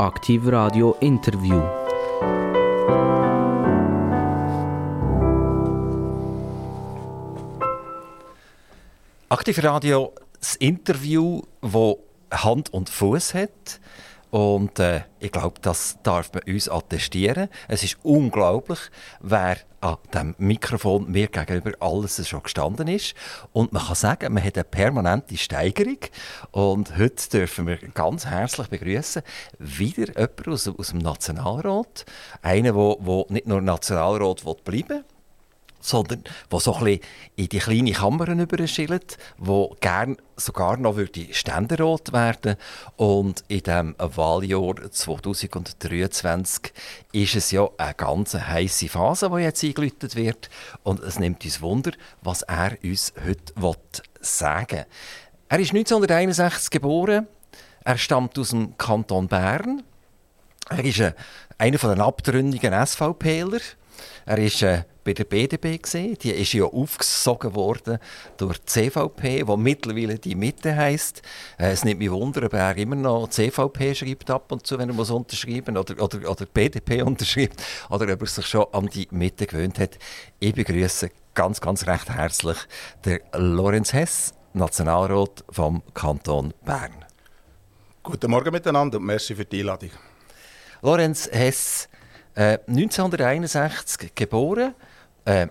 Aktiv Radio Interview. Aktiv Radio, das Interview, wo Hand und Fuß hat. Und äh, ich glaube, das darf man uns attestieren. Es ist unglaublich, wer an dem Mikrofon mir gegenüber alles schon gestanden ist. Und man kann sagen, man hat eine permanente Steigerung. Und heute dürfen wir ganz herzlich begrüßen wieder jemanden aus, aus dem Nationalrat. Einen, der nicht nur Nationalrat bleiben will, sondern wo so ein bisschen in die kleine Kammern überschillt, wo gern sogar noch würde Ständerat werden. Und in dem Wahljahr 2023 ist es ja eine ganz heiße Phase, die jetzt eingeläutet wird. Und es nimmt uns Wunder, was er uns heute sagen. Will. Er ist 1961 geboren, er stammt aus dem Kanton Bern, er ist einer der abtrünnigen SVPler, er ist äh, bei der BDP gesehen. Die ist ja aufgesogen worden durch die CVP, die mittlerweile die Mitte heisst. Äh, es nimmt mich wunder, ob er immer noch CVP schreibt ab und zu, wenn er muss unterschreiben oder, oder, oder BDP unterschreibt, oder ob er sich schon an die Mitte gewöhnt hat. Ich begrüße ganz, ganz recht herzlich der Lorenz Hess, Nationalrat vom Kanton Bern. Guten Morgen miteinander und merci für die Einladung. Lorenz Hess, äh, 1961 geboren, äh,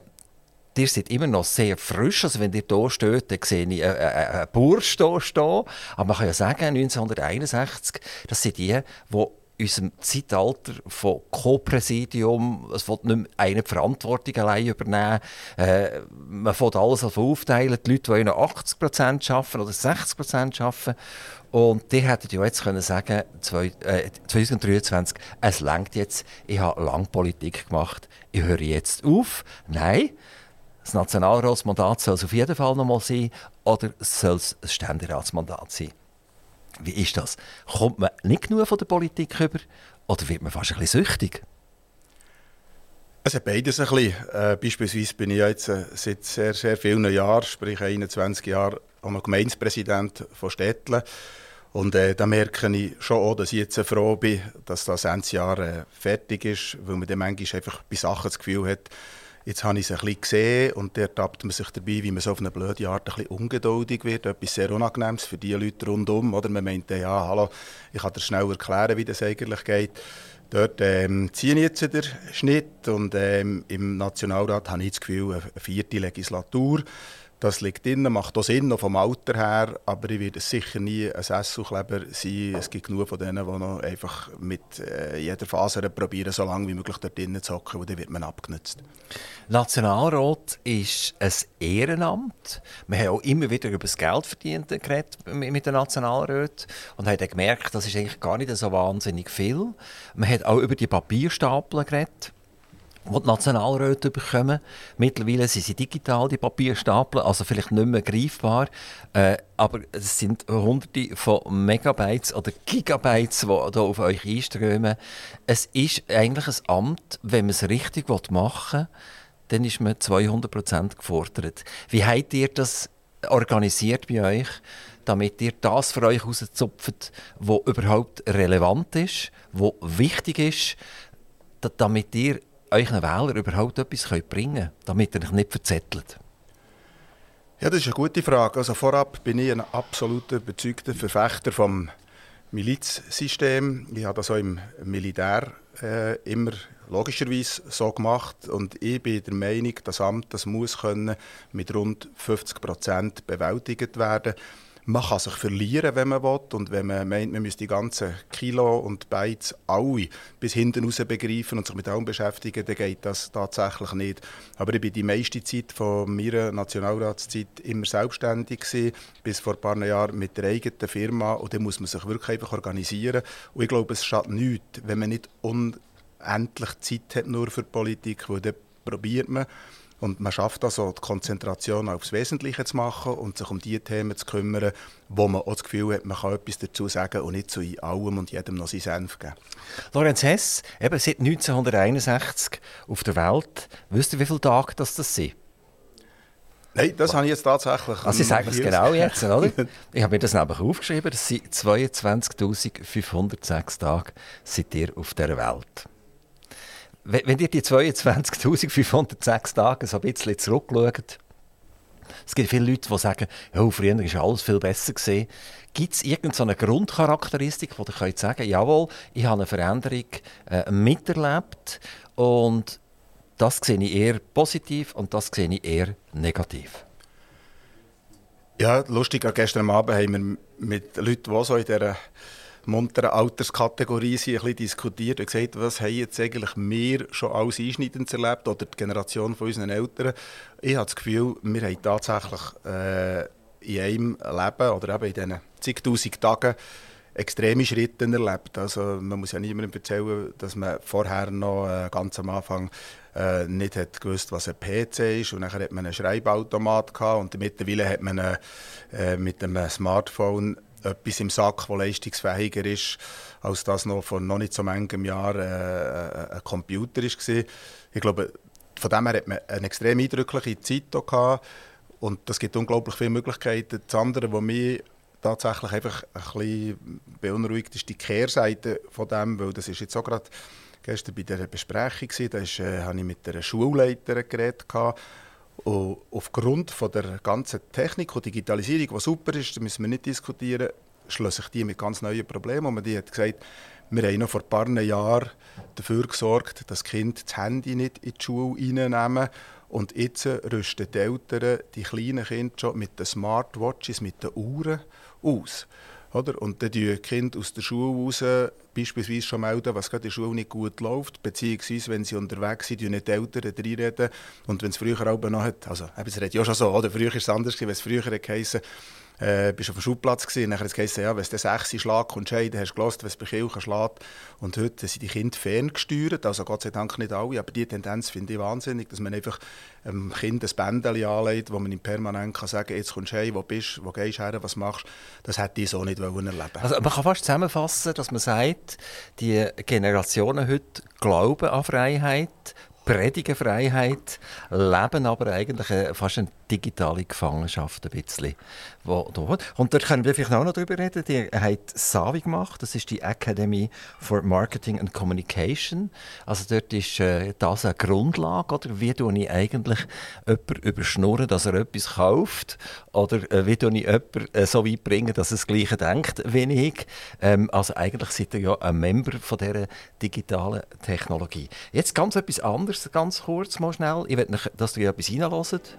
ihr seid immer noch sehr frisch. Also wenn ihr hier steht, dann sehe ich einen, einen Bursch hier stehen. Aber man kann ja sagen, 1961, das sind die, die unserem Zeitalter von Co-Präsidium, es wird nicht mehr eine Verantwortung allein übernehmen. Äh, man fängt alles aufteilen. Die Leute, noch 80 Prozent arbeiten oder 60 Prozent arbeiten. Und die hätten ja jetzt können sagen, 2023, äh, es langt jetzt, ich habe lange Politik gemacht, ich höre jetzt auf. Nein, das Nationalratsmandat soll es auf jeden Fall noch mal sein oder soll es ein Ständeratsmandat sein? Wie ist das? Kommt man nicht genug von der Politik über oder wird man fast ein bisschen süchtig? Es hat beides ein bisschen. Äh, beispielsweise bin ich jetzt äh, seit sehr, sehr vielen Jahren, sprich 21 Jahren, auch noch Gemeindepräsident von Städtle. Und äh, da merke ich schon auch, dass ich jetzt froh bin, dass das Ende Jahr äh, fertig ist, weil man dann manchmal einfach bei Sachen das Gefühl hat, jetzt habe ich es ein bisschen gesehen und da tappt man sich dabei, wie man so auf eine blöde Art ein bisschen ungeduldig wird, etwas sehr Unangenehmes für die Leute rundum. Oder man meint, ja, hallo, ich kann dir schnell erklären, wie das eigentlich geht. Dort ähm, ziehe ich jetzt den Schnitt und ähm, im Nationalrat habe ich das Gefühl, eine vierte Legislatur. Das liegt drin, macht auch Sinn, auch vom Alter her, aber ich werde sicher nie ein Sesselkleber sein. Es gibt genug von denen, die noch einfach mit äh, jeder Faser probieren, so lange wie möglich dort drinnen zu hocken, und dann wird man abgenutzt. Nationalrat ist ein Ehrenamt. Wir haben auch immer wieder über das Geld verdient geredet mit den Nationalräten und haben dann gemerkt, das ist eigentlich gar nicht so wahnsinnig viel. Man hat auch über die Papierstapel geredet die die Nationalräte bekommen. Mittlerweile sind sie digital, die Papierstapel, also vielleicht nicht mehr greifbar. Äh, aber es sind hunderte von Megabytes oder Gigabytes, die hier auf euch einströmen. Es ist eigentlich ein Amt, wenn man es richtig machen will, dann ist man 200% gefordert. Wie habt ihr das organisiert bei euch, damit ihr das für euch rauszupft, was überhaupt relevant ist, was wichtig ist, damit ihr euren Wähler überhaupt etwas bringen könnt, damit ihr euch nicht verzettelt? Ja, das ist eine gute Frage. Also vorab bin ich ein absoluter überzeugter Verfechter vom Milizsystem. Ich habe das auch im Militär äh, immer logischerweise so gemacht und ich bin der Meinung, das Amt das muss können mit rund 50 Prozent bewältigt werden man kann sich verlieren, wenn man will. Und wenn man meint, man müsste die ganzen Kilo und Bytes alle bis hinten raus begreifen und sich mit allem beschäftigen, dann geht das tatsächlich nicht. Aber ich war die meiste Zeit von meiner Nationalratszeit immer selbstständig gewesen, bis vor ein paar Jahren mit der eigenen Firma. Und dann muss man sich wirklich einfach organisieren. Und ich glaube, es schadet nichts, wenn man nicht unendlich Zeit hat nur für Politik, weil dann probiert man und man schafft also die Konzentration aufs Wesentliche zu machen und sich um die Themen zu kümmern, wo man auch das Gefühl hat, man kann etwas dazu sagen und nicht zu allem und jedem noch seinen Senf geben. Lorenz Hess, eben seit 1961 auf der Welt. Wisst ihr, wie viele Tage das, das sind? Nein, das habe ich jetzt tatsächlich. Also ich sage es genau jetzt, oder? Ich habe mir das nämlich aufgeschrieben, das sind 22.506 Tage seid ihr auf dieser Welt. Wenn ihr die 22.506 Tage so ein bisschen zurückschaut, es gibt viele Leute, die sagen, ja, früher war alles viel besser. Gibt es irgendeine Grundcharakteristik, wo ihr könnt sagen jawohl, ich habe eine Veränderung äh, miterlebt und das sehe ich eher positiv und das sehe ich eher negativ? Ja, lustig, gestern Abend haben wir mit Leuten, die so in dieser munteren Alterskategorie sind, ein bisschen diskutiert und gesagt, was haben jetzt eigentlich wir schon alles Einschneidendes erlebt oder die Generation von unseren Eltern. Ich habe das Gefühl, wir haben tatsächlich äh, in einem Leben oder eben in diesen zigtausend Tagen extreme Schritte erlebt. Also man muss ja niemandem erzählen, dass man vorher noch äh, ganz am Anfang äh, nicht hat gewusst, was ein PC ist und dann hat man einen Schreibautomat gehabt und mittlerweile hat man äh, mit einem Smartphone etwas im Sack, das leistungsfähiger ist, als das noch vor noch nicht so manchem Jahr äh, äh ein Computer war. Ich glaube, von dem her hat man eine extrem eindrückliche Zeit gehabt und das gibt unglaublich viele Möglichkeiten. Das andere, was mich tatsächlich einfach ein bisschen beunruhigt, ist die Kehrseite von dem, weil das ist jetzt auch gerade gestern bei dieser Besprechung da ist, äh, habe ich mit einer Schulleiterin geredet gehabt, und aufgrund von der ganzen Technik und Digitalisierung, die super ist, da müssen wir nicht diskutieren, schließen sich die mit ganz neuen Problemen. Und man die hat gesagt, wir haben noch vor ein paar Jahren dafür gesorgt, dass Kinder das Handy nicht in die Schule reinnehmen. Und jetzt rüsten die Eltern die kleinen Kinder schon mit den Smartwatches, mit den Uhren aus. Oder? Und dann die Kinder aus der Schule raus beispielsweise schon melden, was gerade in der Schule nicht gut läuft, beziehungsweise wenn sie unterwegs sind, nicht die Eltern reinreden. Und wenn es früher auch noch hat, also es redet ja schon so, oder? früher war es anders, wenn es früher geheißen äh, bist auf dem Schulplatz gewesen, nachher hat es ja, wenn es den sechs Schlag kommt, dann hast du gehört, wenn es bei Kirchen schlägt. Und heute sind die Kinder ferngesteuert, also Gott sei Dank nicht alle, aber die Tendenz finde ich wahnsinnig, dass man einfach einem Kind ein Bändchen anlegt, wo man ihm permanent kann sagen kann, jetzt kommst du heim, wo bist wo gehst du her, was machst du. Das hätte ich so nicht erleben Also man kann fast zusammenfassen, dass man sagt, die Generationen heute glauben an Freiheit, predigen Freiheit, leben aber eigentlich fast eine digitale Gefangenschaft ein bisschen. Wo, und dort können wir vielleicht auch noch darüber reden. Die hat SAVI gemacht, das ist die Academy for Marketing and Communication. Also dort ist äh, das eine Grundlage, oder? Wie tue ich eigentlich jemanden überschnurren, dass er etwas kauft? Oder äh, wie tue ich jemanden äh, so weit bringen, dass er das Gleiche denkt wie ich? Ähm, also eigentlich seid ihr ja ein Member von dieser digitalen Technologie. Jetzt ganz etwas anderes, ganz kurz mal schnell. Ich will, dass ihr etwas reinlässt.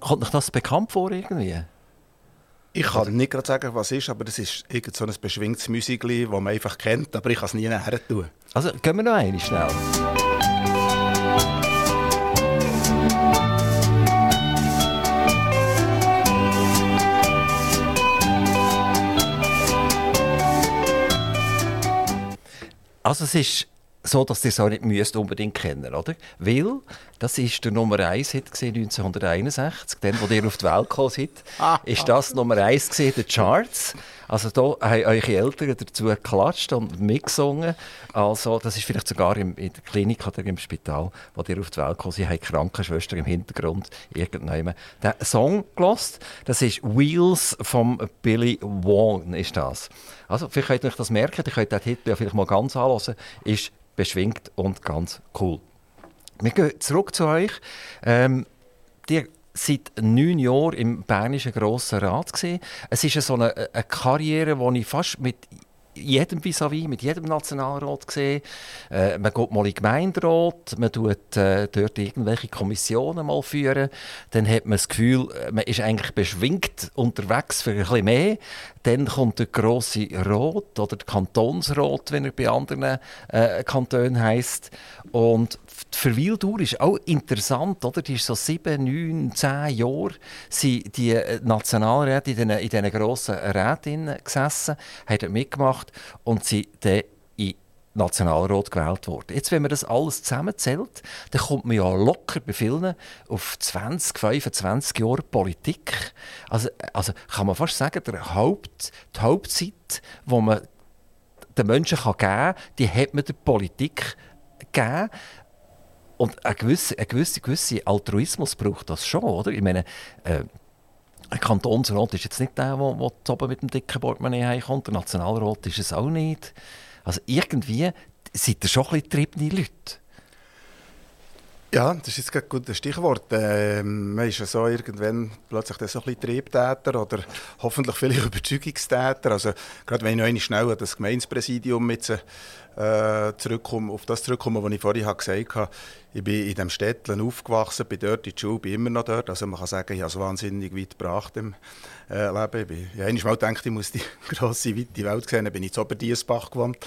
Kommt euch das bekannt vor irgendwie? Ich kann nicht gerade sagen, was es ist, aber das ist irgend so ein beschwingtes Musik, das man einfach kennt, aber ich kann es nie näher tun. Also gehen wir noch eine schnell. Also es ist so, dass ihr es auch nicht müsst unbedingt kennen oder? Weil das ist der Nummer 1 Hit 1961, dann, wo ihr auf die Welt gekommen seid, ah, ist das Nummer 1 gesehen, der Charts. Also da haben eure Eltern dazu geklatscht und mitgesungen. Also das ist vielleicht sogar in der Klinik oder im Spital, wo ihr auf die Welt gekommen seid, haben Krankenschwester im Hintergrund irgendjemand den Song gelost. Das ist Wheels von Billy Wong ist das. Also vielleicht könnt ihr euch das merken, ihr könnt den Titel ja vielleicht mal ganz anhören, ist beschwingt und ganz cool. Wir gehen zurück zu euch. Ähm, die seit neun Jahren im Bernischen Grossen Rat. Gewesen. Es ist so eine, eine Karriere, die ich fast mit jedem vis mit jedem Nationalrat sehe. Äh, man geht mal in den Gemeinderat, man tut äh, dort irgendwelche Kommissionen mal führen. Dann hat man das Gefühl, äh, man ist eigentlich beschwingt unterwegs für ein bisschen mehr. Dann kommt der grosse Rot oder der Kantonsrat, wenn er bei anderen äh, Kantonen heisst. Und die Verweildauer ist auch interessant, oder? Die ist so sieben, neun, zehn Jahre sind die äh, Nationalräte in diesen grossen Räten gesessen, haben mitgemacht und sind dann in Nationalrat gewählt worden. Jetzt, wenn man das alles zusammenzählt, dann kommt man ja locker bei vielen auf 20, 25 Jahre Politik. Also, also kann man fast sagen, der Haupt, die Hauptzeit, wo man den Menschen geben kann, die hat man der Politik gegeben. Und ein gewisser, ein gewisser, gewisser Altruismus braucht das schon, oder? Ich meine, äh, ein Kantonsrat ist jetzt nicht der, der, der mit dem dicken Portemonnaie heimkommt. Der Nationalrat ist es auch nicht. Also irgendwie seid ihr schon ein bisschen getriebene Leute. Ja, das ist jetzt ein gutes Stichwort. Ähm, man ist ja so irgendwann plötzlich so ein bisschen Triebtäter oder hoffentlich vielleicht Überzeugungstäter. Also gerade wenn ich noch schnell an das Gemeindepräsidium jetzt, äh, zurückkomme, auf das zurückkomme, was ich vorhin gesagt habe. Ich bin in diesem Städtchen aufgewachsen, bin dort in der Schule, bin immer noch dort. Also man kann sagen, ich habe es wahnsinnig weit gebracht im äh, Leben. Ich bin, ja, einmal gedacht, ich muss die grosse, weite Welt sehen. Dann bin ich zu Oberdiesbach gewohnt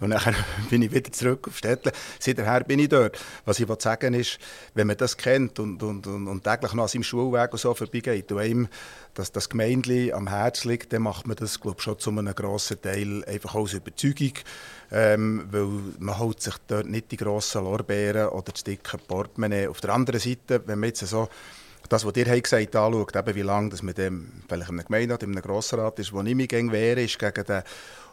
und dann bin ich wieder zurück auf Städtchen. Seither bin ich dort. Was ich sagen ist, wenn man das kennt und, und, und, und täglich noch an seinem Schulweg und so vorbeigeht und einem dass das Gemeindli am Herz liegt, dann macht man das glaube schon zu einem grossen Teil einfach aus Überzeugung, ähm, weil man holt sich dort nicht die grossen Lorbeeren oder das dicke Portemonnaie. Auf der anderen Seite, wenn man jetzt so das, was ihr gesagt habt, anschaut, eben wie lange dass man dem, vielleicht in einem Gemeinderat, in einem Grossrat ist, wo ich mich gegen wehre, ist gegen den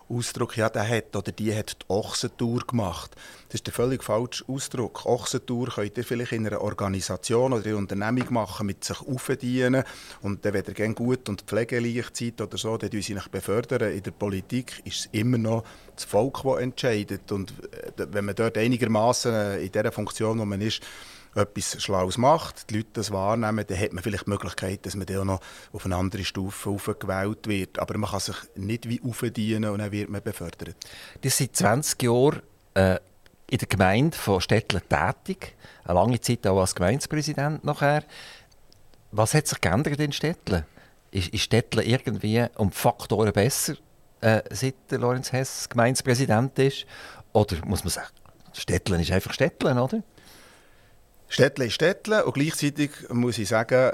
Ausdruck, ja, der hat oder die hat die Ochsentour gemacht. Das ist der völlig falsche Ausdruck. Ochsentour könnt ihr vielleicht in einer Organisation oder in einer Unternehmung machen, mit sich aufdienen und dann, wenn ihr gut und pflegeleicht seid oder so, dann sie sich befördern. In der Politik ist es immer noch das Volk, das entscheidet und äh, wenn man dort einigermaßen äh, in der Funktion, wo man ist, etwas Schlaues macht, die Leute das wahrnehmen, dann hat man vielleicht die Möglichkeit, dass man dann noch auf eine andere Stufe aufgewählt wird. Aber man kann sich nicht wie aufdienen und dann wird man befördert. Die sind 20 Jahre äh, in der Gemeinde von Städtler tätig, eine lange Zeit auch als Gemeindepräsident nachher. Was hat sich geändert in Städtle? Ist, ist Städtle irgendwie um Faktoren besser, äh, seit Lorenz Hess Gemeindepräsident ist? Oder muss man sagen, Städtle ist einfach Städtle, oder? Städtle ist Städtle und gleichzeitig muss ich sagen,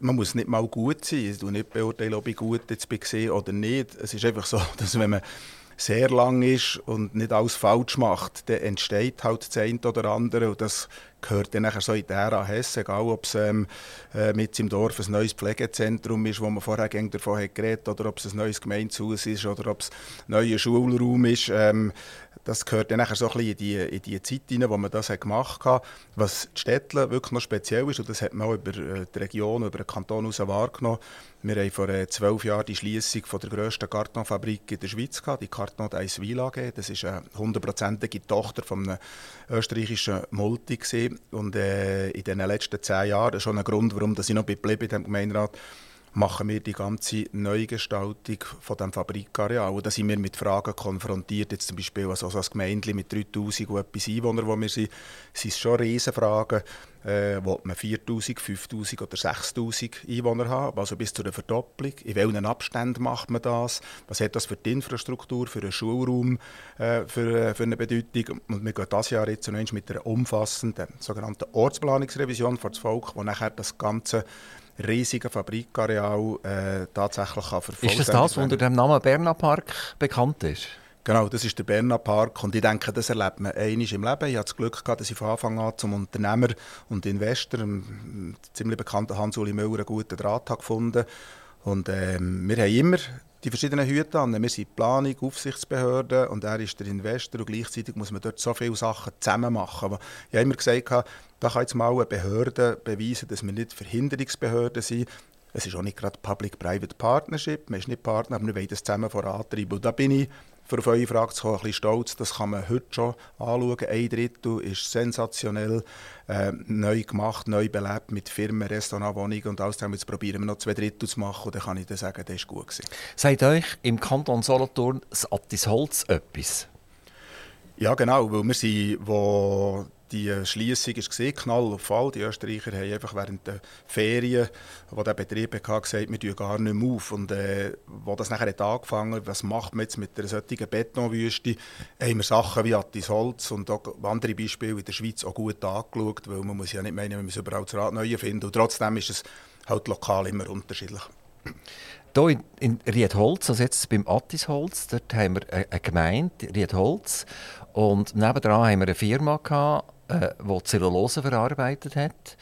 man muss nicht mal gut sein. Ich beurteile nicht, beurteilen, ob ich gut jetzt bin oder nicht. Es ist einfach so, dass wenn man sehr lang ist und nicht alles falsch macht, dann entsteht halt das eine oder andere und das gehört dann nachher so in der Ära Hesse, egal ob es ähm, äh, mit im Dorf ein neues Pflegezentrum ist, wo man vorher davon hat geredet oder ob es ein neues Gemeindehaus ist oder ob es ein neuer Schulraum ist. Ähm, das gehört dann nachher so ein bisschen in die, in die Zeit hinein, wo man das gemacht hat. Was die Städte wirklich noch speziell ist, und das hat man auch über äh, die Region, über den Kanton hinaus wahrgenommen, wir haben vor äh, zwölf Jahren die Schließung der grössten Kartonfabrik in der Schweiz gehabt, die Karton Eiswil AG. Das ist eine hundertprozentige Tochter von einem österreichischen Multi gewesen. und äh, in den letzten zehn Jahren, das ist schon ein Grund, warum ich noch geblieben in diesem Gemeinderat, machen wir die ganze Neugestaltung von dem Fabrikareal. Da sind wir mit Fragen konfrontiert, jetzt zum Beispiel also als Gemeinde mit 3000 und etwas Einwohnern, wo wir sind, sind es schon Riesenfragen. Äh, will man 4000, 5000 oder 6000 Einwohner haben, also bis zu einer Verdopplung. In welchen Abständen macht man das? Was hat das für die Infrastruktur, für einen Schulraum, äh, für, äh, für eine Bedeutung? Und wir gehen dieses Jahr jetzt mit einer umfassenden sogenannten Ortsplanungsrevision vor das Volk, wo nachher das ganze riesigen Fabrikareal äh, tatsächlich kann Ist das das, was unter dem Namen Berna Park bekannt ist? Genau, das ist der Berna Park und ich denke, das erlebt man einmal im Leben. Ich hatte das Glück gehabt, dass ich von Anfang an zum Unternehmer und Investor, dem ziemlich bekannten Hans-Uli Müller, einen guten Draht gefunden Und ähm, wir haben immer die verschiedenen Hüte an. Wir sind Planung, Aufsichtsbehörde und er ist der Investor und gleichzeitig muss man dort so viele Sachen zusammen machen. Ich habe immer gesagt, da kann jetzt mal eine Behörde beweisen, dass wir nicht Verhinderungsbehörde sind. Es ist auch nicht gerade Public-Private Partnership, man ist nicht Partner, aber wir wollen das zusammen vorantreiben. Und da bin ich für auf eure Frage zu kommen, ein bisschen stolz. Das kann man heute schon anschauen. Ein Drittel ist sensationell äh, neu gemacht, neu belebt mit Firmen, Restaurants, Wohnungen und alles. Jetzt probieren wir noch zwei Drittel zu machen und dann kann ich dann sagen, das ist gut gewesen. Sagt euch im Kanton Solothurn das Attis Holz etwas? Ja, genau, weil wir sind, wo die Schließung war Knall auf Fall. Die Österreicher haben einfach während der Ferien, wo der Betrieb hatte, gesagt, wir tun gar nicht mehr auf. Und äh, wo das nachher hat angefangen was macht man jetzt mit einer solchen Betonwüste, haben wir Sachen wie Attis Holz und auch andere Beispiele in der Schweiz auch gut angeschaut, weil man muss ja nicht meinen, man muss überall das Rad neu finden. Und trotzdem ist es halt lokal immer unterschiedlich. Hier in, in Riedholz, also jetzt beim Attisholz, dort haben wir eine Gemeinde, Riedholz. Und nebendran haben wir eine Firma gehabt, äh, die Zellulose verarbeitet hat.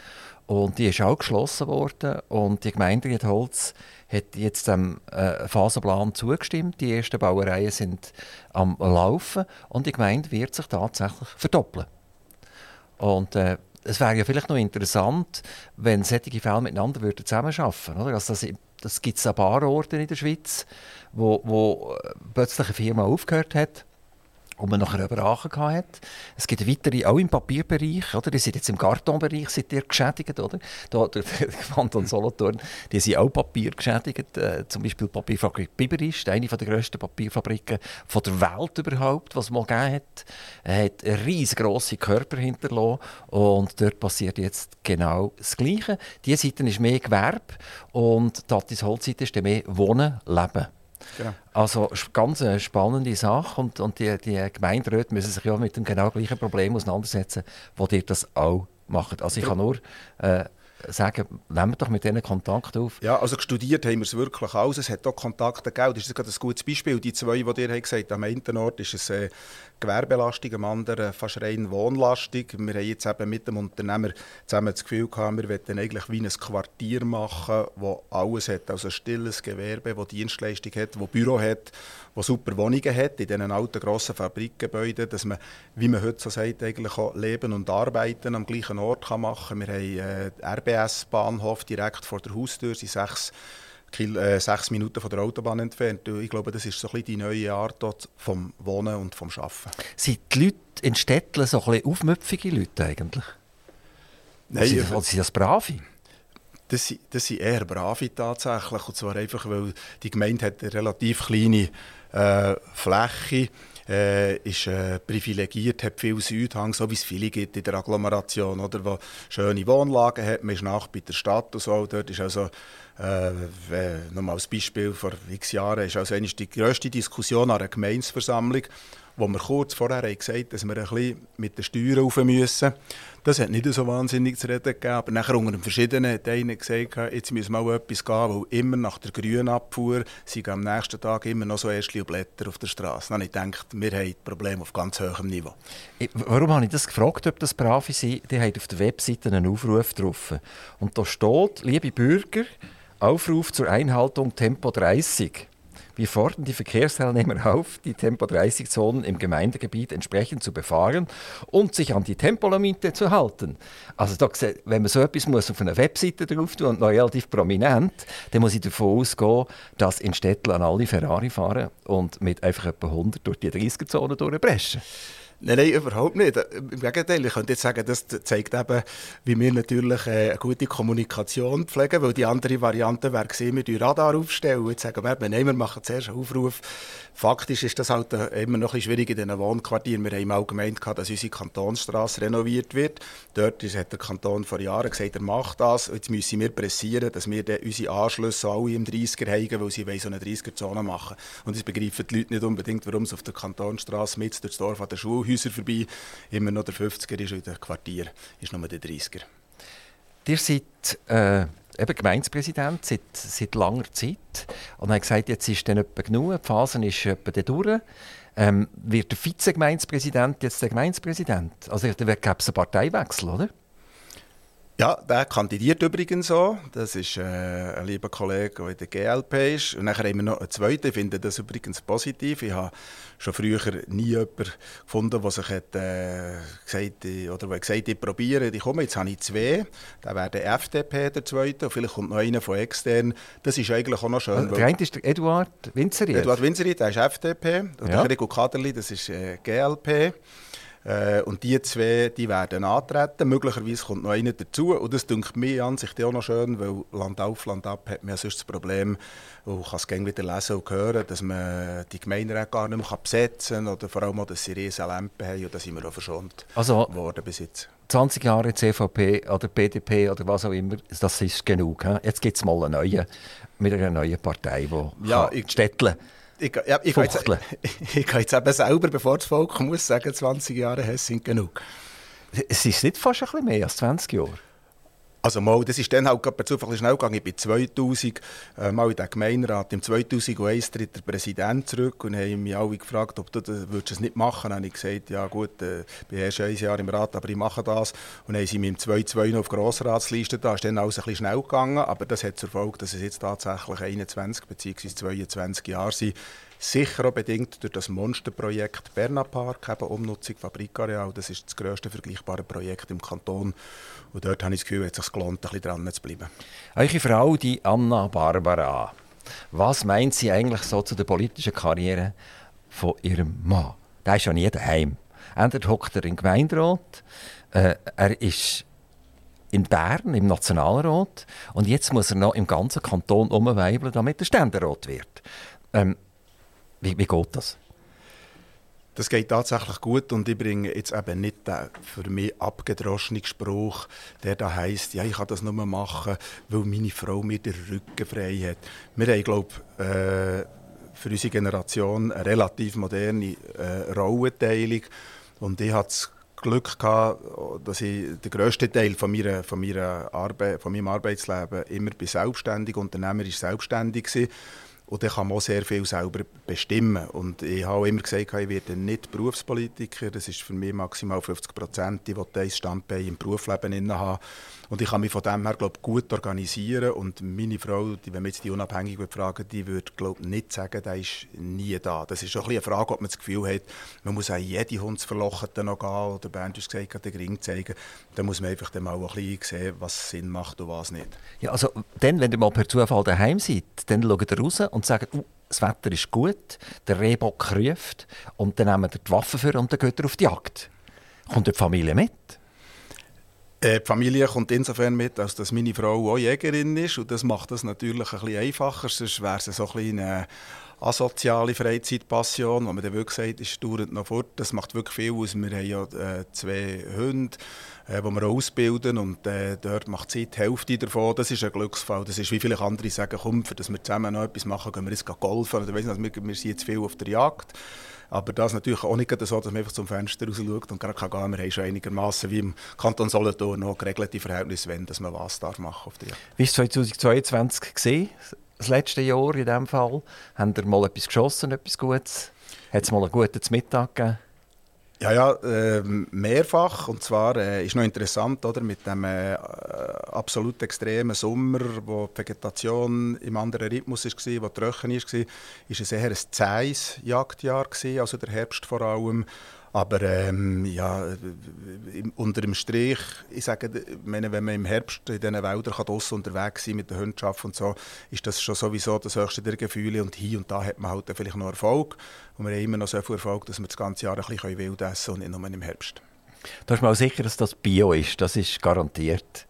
Und die ist auch geschlossen worden. Und die Gemeinde Riedholz hat jetzt dem äh, Phasenplan zugestimmt. Die ersten Bauereien sind am Laufen. Und die Gemeinde wird sich tatsächlich verdoppeln. Und äh, es wäre ja vielleicht noch interessant, wenn solche Fälle miteinander würden zusammenarbeiten würden. Also das, das gibt es ein paar Orte in der Schweiz, wo, wo äh, plötzlich eine Firma aufgehört hat und man nachher über Aachen hat. Es gibt weitere, auch im Papierbereich, oder? Die sind jetzt im Kartonbereich sind die geschädigt, oder? Da, der Kanton Solothurn, die sind auch Papier geschädigt. Äh, zum Beispiel die Papierfabrik Biberist, eine der grössten Papierfabriken von der Welt überhaupt, was mal gegeben hat. Er hat riesengroße Körper hinterlassen und dort passiert jetzt genau das Gleiche. Diese Seite ist mehr Gewerbe und die Holzseite ist mehr Wohnen, Leben. Genau. Also ganz eine spannende Sache und, und die, die Gemeinderäte müssen sich ja mit dem genau gleichen Problem auseinandersetzen, wo ihr das auch macht. Also ich kann nur äh, sagen, nehmen wir doch mit denen Kontakt auf. Ja, also studiert haben wir es wirklich alles. Es hat auch Kontakte gegeben. Das ist gerade ein gutes Beispiel. Die zwei, die ihr gesagt habt, am einen Ort ist es äh, Gewerbelastung, am anderen fast rein Wohnlastig. Wir haben jetzt eben mit dem Unternehmer zusammen das Gefühl gehabt, wir wollen eigentlich wie ein Quartier machen, das alles hat. Also ein stilles Gewerbe, das Dienstleistung hat, das Büro hat, das super Wohnungen hat, in diesen alten grossen Fabrikgebäuden, dass man, wie man heute so sagt, eigentlich auch Leben und Arbeiten am gleichen Ort kann machen kann. Wir haben äh, RBS-Bahnhof direkt vor der Haustür, sind sechs äh, sechs Minuten von der Autobahn entfernt. Ich glaube, das ist so ein bisschen die neue Art dort vom Wohnen und vom Arbeiten. Sind die Leute in Städten so ein bisschen aufmüpfige Leute eigentlich? Nein. Sind, oder sind das Brave? Das sind, das sind eher Brave tatsächlich. Und zwar einfach, weil die Gemeinde hat eine relativ kleine äh, Fläche äh, ist äh, privilegiert, hat viel Südhang, so wie es viele gibt in der Agglomeration, oder, wo schöne Wohnlagen hat, man ist nach bei der Stadt und so. Dort ist also äh, nochmal als Beispiel, vor x Jahren ist also die grösste Diskussion an einer Gemeinsversammlung, wo wir kurz vorher gesagt dass wir ein bisschen mit den Steuern rauf müssen. Das hat nicht so wahnsinnig zu reden gegeben, aber nachher unter verschiedenen hat einer gesagt, jetzt müssen wir mal etwas gehen, weil immer nach der grünen Abfuhr sind am nächsten Tag immer noch so Ästchen Blätter auf der Straße. Dann habe ich gedacht, wir haben Probleme auf ganz hohem Niveau. Warum habe ich das gefragt, ob das Brave sind? Die haben auf der Webseite einen Aufruf drauf. Und da steht, liebe Bürger, Aufruf zur Einhaltung Tempo 30. Wir fordern die Verkehrsteilnehmer auf, die Tempo-30-Zonen im Gemeindegebiet entsprechend zu befahren und sich an die Tempolimite zu halten. Also da, wenn man so etwas muss auf einer Webseite drauf tun und noch relativ prominent, dann muss ich davon ausgehen, dass in Städten alle Ferrari fahren und mit einfach etwa 100 durch die 30er-Zone durchbrechen. Nein, nein, überhaupt nicht. Im Gegenteil, ich könnte jetzt sagen, das zeigt eben, wie wir natürlich äh, eine gute Kommunikation pflegen, weil die andere Variante wäre gewesen, wir Radar aufstellen. Jetzt sagen wir, nein, wir machen zuerst einen Aufruf. Faktisch ist das halt äh, immer noch ein schwierig in diesen Wohnquartieren. Wir haben auch gemeint, dass unsere Kantonsstraße renoviert wird. Dort hat der Kanton vor Jahren gesagt, er macht das. Jetzt müssen wir pressieren, dass wir unsere Anschlüsse alle im 30er haben, weil sie so eine 30er-Zone machen Und das begreifen die Leute nicht unbedingt, warum es auf der Kantonsstraße mit durchs Dorf an der Schule Häuser vorbei immer noch der 50er ist und der Quartier ist nur der 30er. Ihr seid äh, eben Gemeindepräsident seit, seit langer Zeit und habt gesagt, jetzt ist dann etwa genug, die Phase ist etwa durch. Ähm, wird der Vizegemeindepräsident jetzt der Gemeindepräsident? Also da gibt es einen Parteiwechsel, oder? Ja, der kandidiert übrigens so. Das ist äh, ein lieber Kollege, der in der GLP ist. Und dann haben wir noch einen zweiten. Ich finde das übrigens positiv. Ich habe schon früher nie jemanden gefunden, der sich hat, äh, gesagt, oder der gesagt ich probiere, ich komme. Jetzt habe ich zwei. Dann wäre der FDP der zweite und vielleicht kommt noch einer von extern. Das ist eigentlich auch noch schön. Also, der eine ist der Eduard Winzeri. Eduard Winzeri, der ist FDP. Und ja. der Rico Kaderli, das ist äh, GLP. Äh, und die zwei die werden antreten. Möglicherweise kommt noch einer dazu. Und das denkt mir an sich auch noch schön, weil Land auf, Land ab hat man ja sonst das Problem, und kann es gerne wieder lesen und hören, dass man die Gemeinderäte gar nicht mehr besetzen kann oder vor allem auch, dass sie riesige Lampen haben. Und da sind wir auch verschont also, worden bis jetzt. 20 Jahre CVP oder BDP oder was auch immer, das ist genug. He? Jetzt gibt es mal eine neue, mit einer neuen Partei, die ja, Städtle ich, ja, ich, kann jetzt, ich kann jetzt eben selber, bevor das Volk muss sagen, 20 Jahre sind genug. Es ist nicht fast ein bisschen mehr als 20 Jahre? Also mal, das ist dann halt per Zufall schnell gegangen. Ich bin 2000 äh, mal in den Gemeinderat. Im 2001 tritt der Präsident zurück und haben mich alle gefragt, ob du das, würdest das nicht machen würdest. habe ich gesagt, ja gut, äh, ich bin erst ein Jahr im Rat, aber ich mache das. Und dann haben sie mich im 2002 noch auf Grossratsliste da. ist dann alles ein bisschen schnell gegangen, aber das hat zur Folge, dass es jetzt tatsächlich 21 bzw. 22 Jahre sind, Sicher auch bedingt durch das Monsterprojekt Bernapark, eben Umnutzung Fabrikareal. Das ist das grösste vergleichbare Projekt im Kanton. Und dort habe ich das Gefühl, es sich gelohnt, ein bisschen dran zu bleiben. Eure Frau, die Anna Barbara, was meint sie eigentlich so zu der politischen Karriere von ihrem Mann? Der ist ja nie daheim. Entweder hockt er im Gemeinderat, äh, er ist in Bern im Nationalrat und jetzt muss er noch im ganzen Kanton umweibeln, damit er Ständerat wird. Ähm, wie, wie geht das? Das geht tatsächlich gut und ich bringe jetzt eben nicht den für mich abgedroschenen Spruch, der da heisst, ja, ich kann das nur machen, weil meine Frau mir den Rücken frei hat. Wir haben, glaube ich, äh, für unsere Generation eine relativ moderne äh, Rollenteilung und ich hatte das Glück gehabt, dass ich den grössten Teil von, meiner, von, meiner Arbeit, von meinem Arbeitsleben immer bei selbstständig, unternehmerisch selbstständig war und dann kann man auch sehr viel selber bestimmen. Und ich habe immer gesagt, ich werde nicht Berufspolitiker. Das ist für mich maximal 50 Prozent. Ich will ein Standbein im Berufsleben haben. Und ich kann mich von dem her glaub, gut organisieren. Und meine Frau, die, wenn wir jetzt die unabhängig fragen, die würde glaub, nicht sagen, der ist nie da. Das ist auch ein eine Frage, ob man das Gefühl hat, man muss auch jede Hundsverlochete noch gehen oder Bernd hat gesagt, den Ring zeigen. Da muss man einfach dann mal ein bisschen sehen, was Sinn macht und was nicht. Ja, also dann, wenn ihr mal per Zufall daheim seid, dann schaut ihr raus und sagt, uh, das Wetter ist gut, der Rehbock ruft und dann nehmen wir die Waffen für und dann geht er auf die Jagd. Kommt die Familie mit? Äh, die Familie kommt insofern mit, als dass meine Frau auch Jägerin ist und das macht das natürlich ein bisschen einfacher, sonst wäre es so ein eine asoziale Freizeitpassion, wo man dann wirklich sagt, es dauert noch fort. Das macht wirklich viel aus. Wir haben ja äh, zwei Hunde, äh, die wir ausbilden und äh, dort macht sie die Hälfte davon. Das ist ein Glücksfall. Das ist, wie viele andere sagen, komm, für dass wir zusammen noch etwas machen, gehen wir jetzt golfen oder weiss nicht, wir, wir sind jetzt viel auf der Jagd. Aber das ist natürlich auch nicht so, dass man einfach zum Fenster raus schaut und gerade kann gehen. Wir haben schon einigermaßen wie im Kanton Solothurn noch geregelte Verhältnisse, wenn dass man was darf machen Jagd. Wie es 2022 gesehen? Das letzte Jahr in diesem Fall? Haben ihr mal etwas geschossen, etwas Gutes? Hat es mal einen guten Mittag gegeben? Ja, ja, äh, mehrfach. Und zwar äh, ist noch interessant, oder, mit dem äh, absolut extremen Sommer, wo die Vegetation im anderen Rhythmus war, wo trocken war, war es eher ein zähes Jagdjahr, also der Herbst vor allem. Aber ähm, ja, unter dem Strich, ich sage, meine, wenn man im Herbst in diesen Wäldern draußen unterwegs sein mit der Hundschaft und so, ist das schon sowieso das höchste der Gefühle. Und hier und da hat man halt vielleicht noch Erfolg. Und wir haben immer noch so viel Erfolg, dass wir das ganze Jahr ein bisschen wild essen können und nicht nur im Herbst. Du hast mal sicher, dass das Bio ist. Das ist garantiert.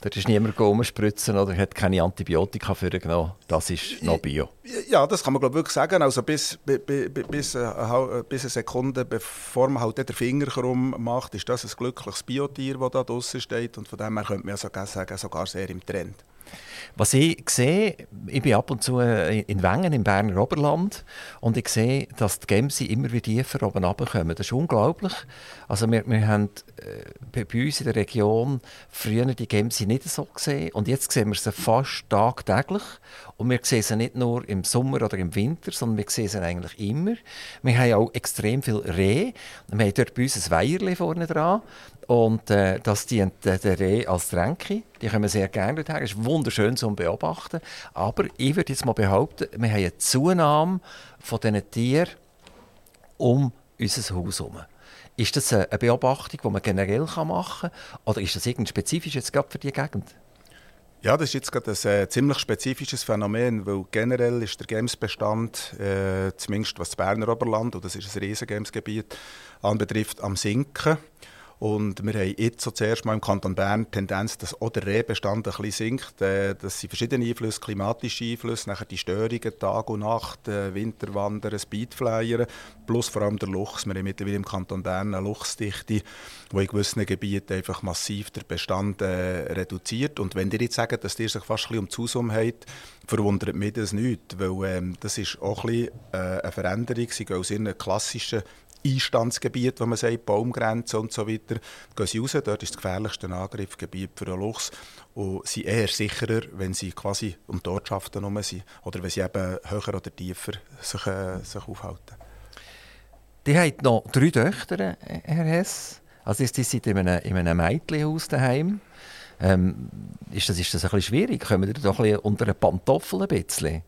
Dort ist niemand rumspritzen oder hat keine Antibiotika für genommen. Das ist noch Bio. Ja, das kann man glaube wirklich sagen. Also bis, bis, bis, eine, bis eine Sekunde, bevor man halt den Finger krumm macht, ist das ein glückliches Biotier, das da draußen steht. Und von dem her könnte man sogar sagen, sogar sehr im Trend. Was ich sehe, ich bin ab und zu in Wengen im Berner Oberland und ich sehe, dass die Gemse immer wieder tiefer oben runterkommen. Das ist unglaublich. Also wir, wir haben äh, bei uns in der Region früher die Gemse nicht so gesehen und jetzt sehen wir sie fast tagtäglich und wir sehen sie nicht nur im Sommer oder im Winter, sondern wir sehen sie eigentlich immer. Wir haben auch extrem viel Reh. Wir haben dort bei uns ein Weierli vorne dran und äh, das dient äh, der Reh als Tränke. Die kommen sehr gerne dorthin. Es ist wunderschön zum Beobachten. Aber ich würde jetzt mal behaupten, wir haben eine Zunahme von diesen Tieren um unser Haus herum. Ist das eine Beobachtung, die man generell machen kann? Oder ist das irgendwie spezifisch jetzt gerade für die Gegend? Ja, das ist jetzt gerade ein äh, ziemlich spezifisches Phänomen, weil generell ist der Gamesbestand, äh, zumindest was das Berner Oberland, und das ist ein riesiges Gamesgebiet, anbetrifft, am Sinken. Und wir haben jetzt so zuerst mal im Kanton Bern die Tendenz, dass auch der Rehbestand ein bisschen sinkt. Äh, das sind verschiedene Einflüsse, klimatische Einflüsse, nachher die Störungen Tag und Nacht, äh, Winterwandern, Speedflyern, plus vor allem der Luchs. Wir haben mittlerweile im Kanton Bern eine Luchsdichte, wo in gewissen Gebieten einfach massiv der Bestand äh, reduziert. Und wenn ihr jetzt sagt, dass ihr sich fast ein bisschen um Zusum habt, verwundert mich das nicht, weil ähm, das ist auch ein bisschen, äh, eine Veränderung. Sie aus ihren klassischen Einstandsgebiet, wo man sagt, Baumgrenze und so weiter, gehen sie raus. Dort ist das gefährlichste Angriffsgebiet für einen Luchs und sind eher sicherer, wenn sie quasi um die Ortschaften herum sind oder wenn sie eben höher oder tiefer sich, äh, sich aufhalten. Die haben noch drei Töchter, Herr Hess. Also die sind in einem, in einem Mädchenhaus daheim. Ähm, ist, das, ist das ein bisschen schwierig? Kommen wir doch ein bisschen unter eine Pantoffel ein bisschen?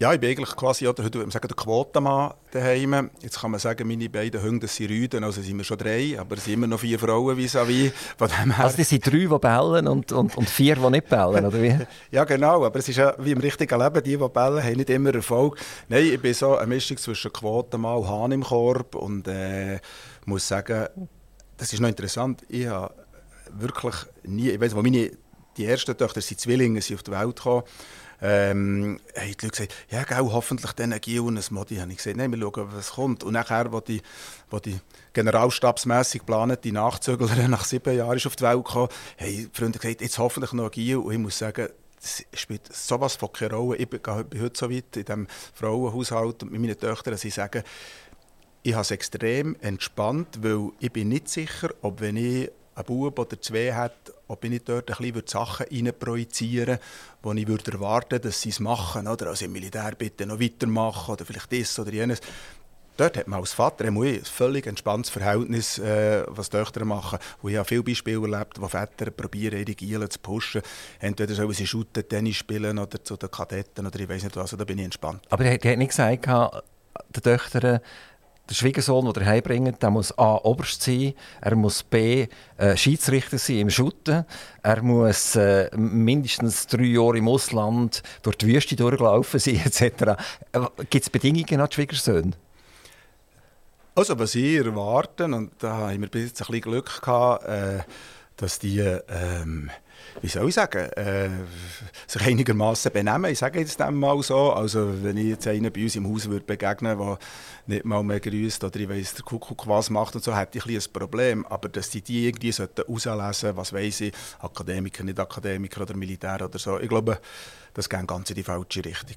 Ja, ich bin eigentlich quasi oder, heute sagen, der Quotenmann daheim. Jetzt kann man sagen, meine beiden Hunde sind Rüden, also sind wir schon drei, aber es sind immer noch vier Frauen vis-à-vis. -vis. Also das sind drei, die bellen und, und, und vier, die nicht bellen, oder wie? ja, genau, aber es ist ja wie im richtigen Leben, die, die bellen, haben nicht immer Erfolg. Nein, ich bin so eine Mischung zwischen Quotenmann und Hahn im Korb und äh, muss sagen, das ist noch interessant, ich habe wirklich nie, ich weiß, wo meine die ersten Töchter sind Zwillinge, sind auf die Welt gekommen, ähm, haben die Leute gesagt, ja, gell, hoffentlich dann ein Gil und ein Modi. Habe ich gesagt, nein, wir schauen, was kommt. Und nachher, wo die, wo die generalstabsmässig geplante Nachzüglerin nach sieben Jahren ist auf die Welt gekommen, haben die Freunde gesagt, jetzt hoffentlich noch ein Gil. Und ich muss sagen, es spielt sowas von keine Rolle. Ich bin, heute so weit in diesem Frauenhaushalt mit meinen Töchtern, dass ich sage, ich habe es extrem entspannt, weil ich bin nicht sicher, ob wenn ich einen Bub oder zwei hätte, ob ich nicht dort ein bisschen Sachen projizieren würde, die ich würde erwarten dass sie es machen. Oder? Also im Militär bitte noch weitermachen oder vielleicht das oder jenes. Dort hat man als Vater ein völlig entspanntes Verhältnis, äh, was die Töchter machen. Und ich habe viele Beispiele erlebt, wo Väter probieren, ihre Gielen zu pushen. Entweder sollen sie shooten, Tennis spielen oder zu den Kadetten oder ich weiß nicht was. Also da bin ich entspannt. Aber er hat nicht gesagt, die Töchter der Schwiegersohn, der heimbringt, der muss A. Oberst sein, er muss B. Äh, Schiedsrichter sein im Schutten, er muss äh, mindestens drei Jahre im Ausland durch die Wüste durchlaufen sein, etc. Gibt es Bedingungen an die Schwiegersöhne? Also, was ich erwarte, und da haben wir bis jetzt ein bisschen Glück gehabt, äh, dass die ähm, wie soll ich sagen, äh, sich einigermaßen benehmen. Ich sage jetzt mal so. Also, wenn ich jetzt einen bei uns im Haus würde begegnen würde, der nicht mal mehr grüßt oder ich weiss, der Kuckuck was macht und so, hätte ich ein, ein Problem. Aber dass die die irgendwie herauslesen was weiß ich, Akademiker, nicht Akademiker oder Militär oder so, ich glaube, das geht ganz in die falsche Richtung.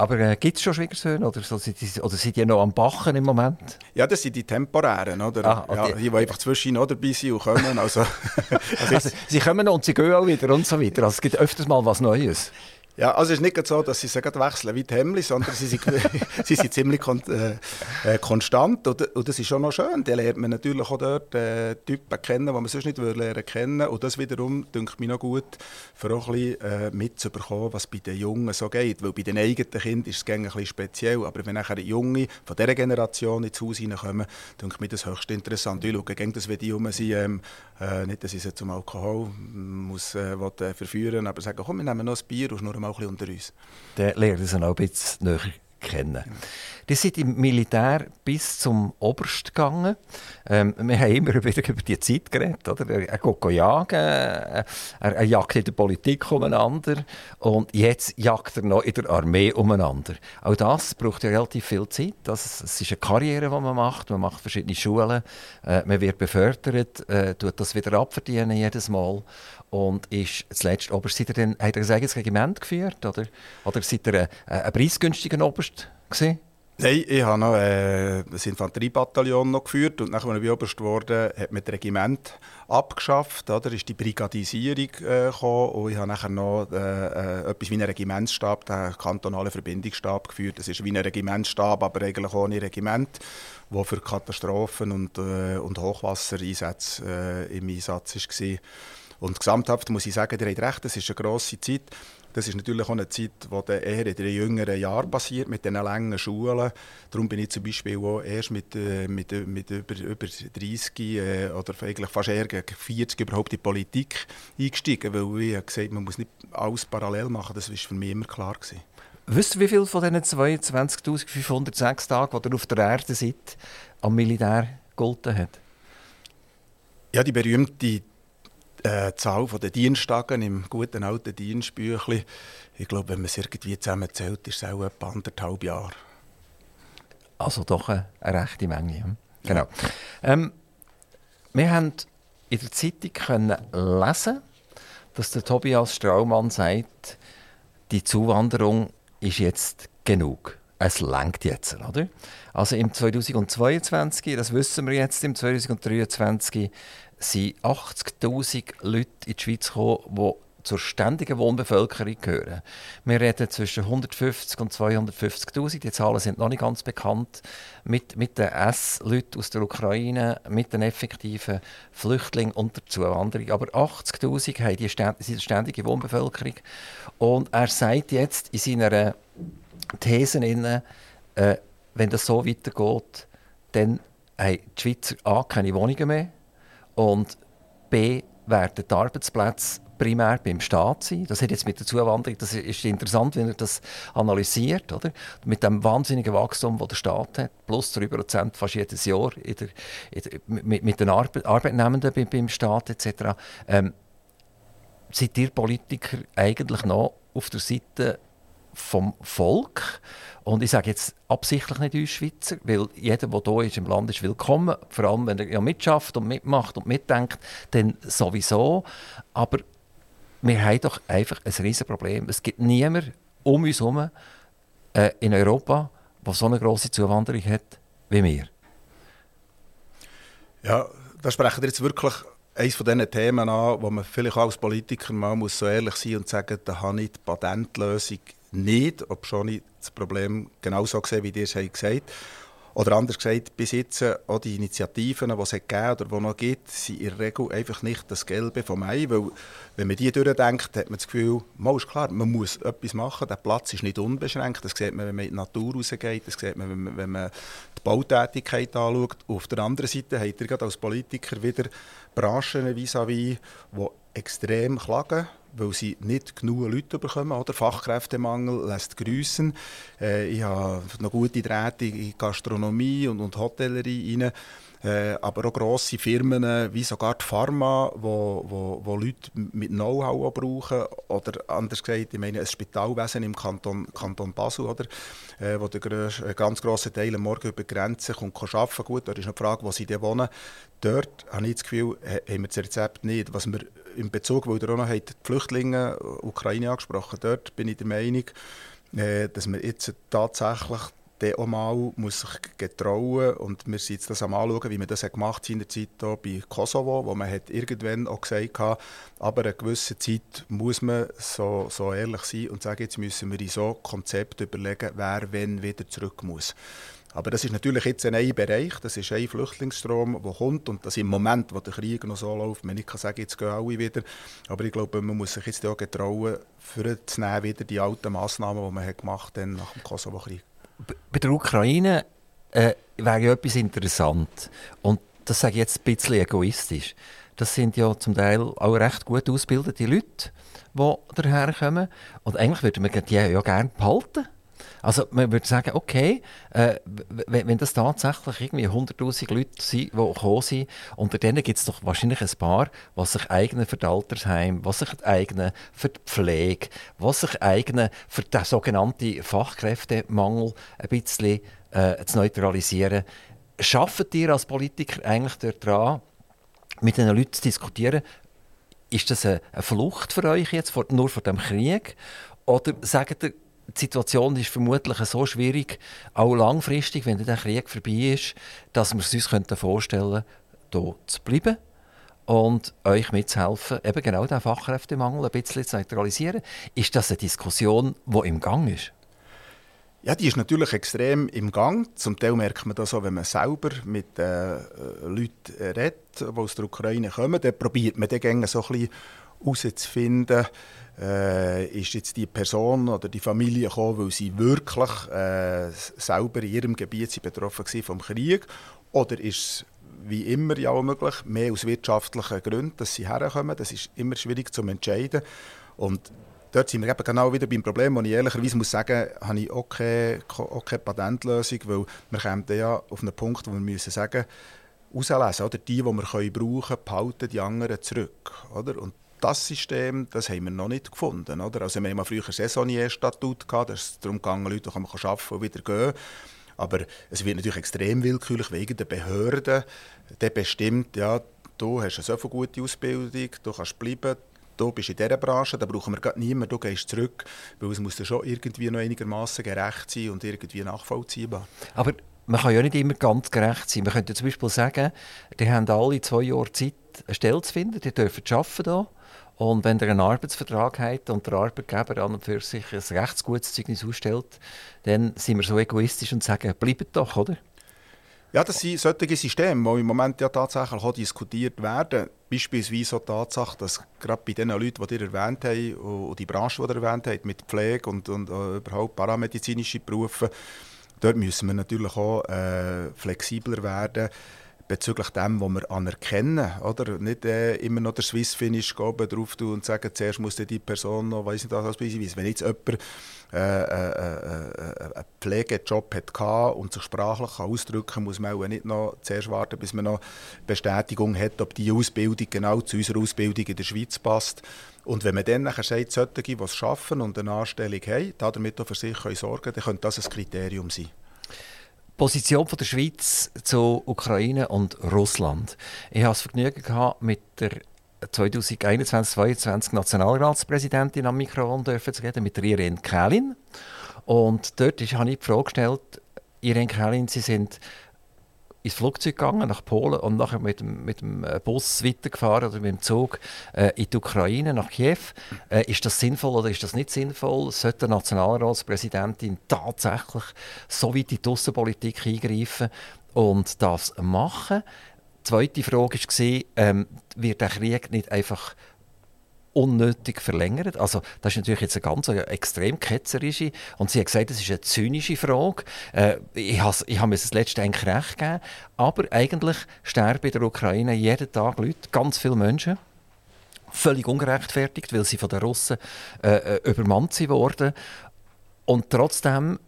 Aber äh, gibt es schon Schwiegersöhne oder, so, oder sind die noch am Bachen im Moment? Ja, das sind die temporären, oder? Ah, okay. ja, die, die einfach zwischen noch dabei sind und kommen. Also, also, also, sie kommen und sie gehen auch wieder und so weiter. Also es gibt öfters mal was Neues. Ja, also es ist nicht so, dass sie sich wechseln wie die Hemmli, sondern sie sind, sie sind ziemlich kon äh, äh, konstant und, und, das ist schon noch schön. Da lernt man natürlich auch dort äh, Typen kennen, die man sonst nicht lernen kennen und das wiederum, denke ich, noch gut, für auch ein bisschen äh, mitzubekommen, was bei den Jungen so geht. Weil bei den eigenen Kindern ist es ein bisschen speziell, aber wenn nachher Junge von dieser Generation ins Haus hineinkommen, denke ich mir das höchst interessant. Ich schaue dass wir die Jungen sind, ähm, äh, nicht, dass ich sie zum Alkohol muss, äh, will, äh, verführen aber sagen, komm, wir nehmen noch ein Bier und nur mal ein bisschen unter uns. Dann lernen sie auch ein bisschen näher kennen. Die sind im Militär bis zum Oberst gegangen. Ähm, wir haben immer wieder über die Zeit geredet. Oder? Er, geht jagen, er, er jagt in der Politik umeinander und jetzt jagt er noch in der Armee umeinander. Auch das braucht ja relativ viel Zeit. Das, es ist eine Karriere, die man macht. Man macht verschiedene Schulen, äh, man wird befördert, äh, tut das wieder abverdienen jedes Mal und ist zuletzt Oberst. Seid ihr denn, hat er ein eigenes Regiment geführt oder, oder seid ihr ein, ein preisgünstiger Oberst gewesen? Nein, ich habe noch äh, das Infanteriebataillon noch geführt und nachdem ich Oberst wurde, hat man das Regiment abgeschafft, oder? ist die Brigadisierung äh, gekommen und ich habe nachher noch äh, äh, etwas wie einen Regimentsstab, den kantonalen Verbindungsstab geführt. Das ist wie ein Regimentsstab, aber eigentlich ohne Regiment, der für Katastrophen und, äh, und Hochwassereinsätze äh, im Einsatz war. Und gesamthaft muss ich sagen, ihr habt recht, das ist eine grosse Zeit. Das ist natürlich auch eine Zeit, die eher in den jüngeren Jahren passiert, mit diesen langen Schulen. Darum bin ich zum Beispiel auch erst mit, äh, mit, äh, mit über, über 30 äh, oder eigentlich fast eher gegen 40 überhaupt in die Politik eingestiegen, weil ich gesagt man muss nicht alles parallel machen. Das war für mich immer klar. Gewesen. Wisst ihr, wie viele von diesen 22.506 Tagen, die ihr auf der Erde seid, am Militär gegolten hat? Ja, die berühmte äh, Zahl der Diensttage im guten alten Dienstbüchlein, ich glaube, wenn man es irgendwie zusammenzählt, ist es auch etwa anderthalb Jahre. Also doch eine, eine rechte Menge. Hm? Genau. Ähm, wir haben in der Zeitung können lesen, dass der Tobias Straumann sagt, die Zuwanderung ist jetzt genug. es langt jetzt, oder? Also im 2022, das wissen wir jetzt, im 2023 sind 80'000 Leute in die Schweiz gekommen, die zur ständigen Wohnbevölkerung gehören. Wir reden zwischen 150 und 250'000, die Zahlen sind noch nicht ganz bekannt, mit, mit den S-Leuten aus der Ukraine, mit den effektiven Flüchtlingen und der Zuwanderung. Aber 80'000 haben die ständige Wohnbevölkerung. Und er sagt jetzt in seiner Thesen, äh, wenn das so weitergeht, dann haben die Schweizer A keine Wohnungen mehr und B werden die Arbeitsplätze primär beim Staat sein. Das hat jetzt mit der Zuwanderung, das ist interessant, wenn er das analysiert, oder? Mit dem wahnsinnigen Wachstum, das der Staat hat, plus 3% fast jedes Jahr in der, in der, mit, mit, den Arbe Arbeitnehmenden beim, beim Staat etc. Ähm, seid ihr Politiker eigentlich noch auf der Seite vom Volk? Und ich sage jetzt absichtlich nicht uns Schweizer, weil jeder, der hier ist im Land, ist willkommen. Vor allem, wenn er ja mitschafft und mitmacht und mitdenkt, dann sowieso. Aber wir haben doch einfach ein riesiges Problem. Es gibt niemanden um uns herum äh, in Europa, der so eine grosse Zuwanderung hat wie wir. Ja, da sprechen wir jetzt wirklich eines von diesen Themen an, wo man vielleicht auch als Politiker mal muss so ehrlich sein und sagen, da habe ich die Patentlösung nicht, ob schon ich das Problem genauso gesehen, wie ihr es gesagt habt. Oder anders gesagt, bis jetzt äh, auch die Initiativen, die es gegeben oder die noch gibt, sind in der Regel einfach nicht das Gelbe vom Ei. Weil, wenn man die durchdenkt, hat man das Gefühl, mal ist klar, man muss etwas machen. Der Platz ist nicht unbeschränkt. Das sieht man, wenn man in die Natur rausgeht. Das sieht man, wenn man, wenn man die Bautätigkeit anschaut. auf der anderen Seite hat ihr als Politiker wieder Branchen vis-à-vis, die extrem klagen weil sie nicht genug Leute bekommen. Oder? Fachkräftemangel lässt grüßen. Äh, ich habe noch gute Drähte in Gastronomie und, und Hotellerie rein. Äh, aber auch grosse Firmen äh, wie sogar die Pharma, wo, wo, wo Leute mit Know-how brauchen. Oder anders gesagt, ich meine, ein Spitalwesen im Kanton, Kanton Basel, oder? Äh, wo der grös, äh, ganz grosse Teil Morgen über die Grenze kommt, kann arbeiten Gut, da ist die Frage, wo sie denn wohnen. Dort habe ich das Gefühl, haben wir das Rezept nicht. Was wir in Bezug, weil ihr auch noch die Flüchtlinge Ukraine angesprochen dort bin ich der Meinung, äh, dass wir jetzt tatsächlich der auch mal muss sich getrauen und wir sind jetzt das am anschauen, wie man das gemacht hat in der Zeit hier bei Kosovo, wo man hat irgendwann auch gesagt hat, aber eine gewisse Zeit muss man so, so ehrlich sein und sagen, jetzt müssen wir in so Konzept überlegen, wer wenn wieder zurück muss. Aber das ist natürlich jetzt ein neuer Bereich, das ist ein Flüchtlingsstrom, der kommt und das im Moment, wo der Krieg noch so läuft, man nicht sagen, jetzt gehen alle wieder, aber ich glaube, man muss sich jetzt auch getrauen, für wieder die alten Massnahmen, die man hat gemacht hat nach dem Kosovo-Krieg. Bei der Ukraine äh, wäre ja etwas interessant. Und das sage ich jetzt ein bisschen egoistisch. Das sind ja zum Teil auch recht gut ausgebildete Leute, die daherkommen. Und eigentlich würde man die ja gerne behalten also man würde sagen, okay, äh, wenn, das tatsächlich irgendwie 100'000 Leute sind, die gekommen sind, unter denen gibt es doch wahrscheinlich ein paar, was sich eignen für das Altersheim, was sich eignen für die Pflege, was sich eignen für den sogenannten Fachkräftemangel ein bisschen äh, zu neutralisieren. Schafft ihr als Politiker eigentlich daran, mit diesen Leuten zu diskutieren, ist das eine, Flucht für euch jetzt nur vor dem Krieg? Oder sagt ihr, die Situation ist vermutlich so schwierig, auch langfristig, wenn der Krieg vorbei ist, dass wir es uns vorstellen könnten, hier zu bleiben und euch mitzuhelfen, eben genau den Fachkräftemangel ein bisschen zu neutralisieren. Ist das eine Diskussion, die im Gang ist? Ja, die ist natürlich extrem im Gang. Zum Teil merkt man das auch, wenn man selber mit äh, Leuten redet, die aus der Ukraine kommen. Dann probiert man dann so ein bisschen herauszufinden, äh, ist jetzt die Person oder die Familie gekommen, weil sie wirklich äh, selber in ihrem Gebiet sie betroffen waren vom Krieg oder ist es wie immer ja auch möglich, mehr aus wirtschaftlichen Gründen, dass sie herkommen. Das ist immer schwierig zu entscheiden. Und dort sind wir eben genau wieder beim Problem, wo ich ehrlicherweise muss sagen, habe ich auch keine, auch keine Patentlösung, weil wir kommen ja auf einen Punkt, wo wir müssen sagen, auslesen, oder die, die wir können brauchen behalten die anderen zurück. Oder? Und das System, das haben wir noch nicht gefunden. Oder? Also wir haben früher ein Saisonnier-Statut gehabt, das ist darum gegangen, Leute können arbeiten und wieder gehen. Aber es wird natürlich extrem willkürlich wegen der Behörden, der bestimmt, ja, du hast eine so gute Ausbildung, du kannst bleiben, du bist in dieser Branche, da brauchen wir gerade niemanden, du gehst zurück, weil es muss dann schon irgendwie noch einigermaßen gerecht sein und irgendwie nachvollziehbar. Aber man kann ja nicht immer ganz gerecht sein. Man könnte zum Beispiel sagen, die haben alle zwei Jahre Zeit, eine Stelle zu finden, die dürfen arbeiten hier. Und wenn ihr einen Arbeitsvertrag habt und der Arbeitgeber an und für sich ein Zeugnis ausstellt, dann sind wir so egoistisch und sagen, bleibt doch, oder? Ja, das sind solche Systeme, die im Moment ja tatsächlich auch diskutiert werden. Beispielsweise die Tatsache, dass gerade bei den Leuten, die ihr erwähnt habt, und die Branche, die ihr erwähnt habt, mit Pflege und, und uh, überhaupt paramedizinische Berufe, dort müssen wir natürlich auch äh, flexibler werden bezüglich dem, was wir anerkennen. Oder? Nicht äh, immer noch der Swiss Finish drauf tun und sagen, zuerst muss die Person noch, weiß nicht, was beispielsweise. Wenn jetzt jemand äh, äh, äh, einen Pflegejob hatte und sich sprachlich ausdrücken kann, muss man auch nicht noch zuerst warten, bis man noch Bestätigung hat, ob die Ausbildung genau zu unserer Ausbildung in der Schweiz passt. Und wenn man dann nachher sagt, solche, die es schaffen und eine Anstellung haben, damit auch für sich sorgen können, dann könnte das ein Kriterium sein. Position von der Schweiz zu Ukraine und Russland. Ich hatte das Vergnügen gehabt, mit der 2021-2022 Nationalratspräsidentin am Mikrofon zu reden, mit Irene Kählin. Und dort habe ich die Frage gestellt, Irene Kählin, Sie sind ins Flugzeug gegangen nach Polen und nachher mit dem, mit dem äh, Bus weitergefahren oder mit dem Zug äh, in die Ukraine, nach Kiew. Äh, ist das sinnvoll oder ist das nicht sinnvoll? Sollte die Nationalratspräsidentin tatsächlich so weit in die Außenpolitik eingreifen und das machen? Die zweite Frage war, ähm, wird der Krieg nicht einfach unnötig verlängert. Also das ist natürlich jetzt eine ganz eine extrem ketzerische und sie hat gesagt, das ist eine zynische Frage. Äh, ich habe mir das letzte eigentlich recht gegeben, aber eigentlich sterben in der Ukraine jeden Tag Leute, ganz viele Menschen. Völlig ungerechtfertigt, weil sie von den Russen äh, äh übermannt wurden. Und trotzdem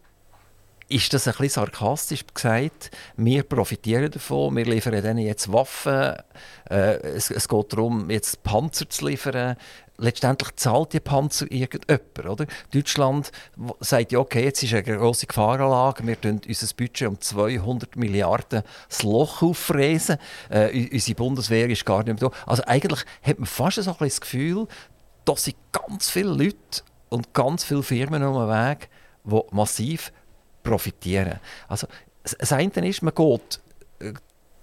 ist das ein bisschen sarkastisch gesagt. Wir profitieren davon, wir liefern ihnen jetzt Waffen. Äh, es, es, geht darum, jetzt Panzer zu liefern. Letztendlich zahlt die Panzer irgendjemand. Oder? Deutschland sagt, ja, okay, jetzt ist eine grosse Gefahrenlage, wir tun unser Budget um 200 Milliarden das Loch auffräsen. Äh, unsere Bundeswehr ist gar nicht mehr da. Also eigentlich hat man fast so ein das Gefühl, dass sind ganz viele Leute und ganz viele Firmen um den Weg, die massiv profitieren. Also, das eine ist, man geht äh,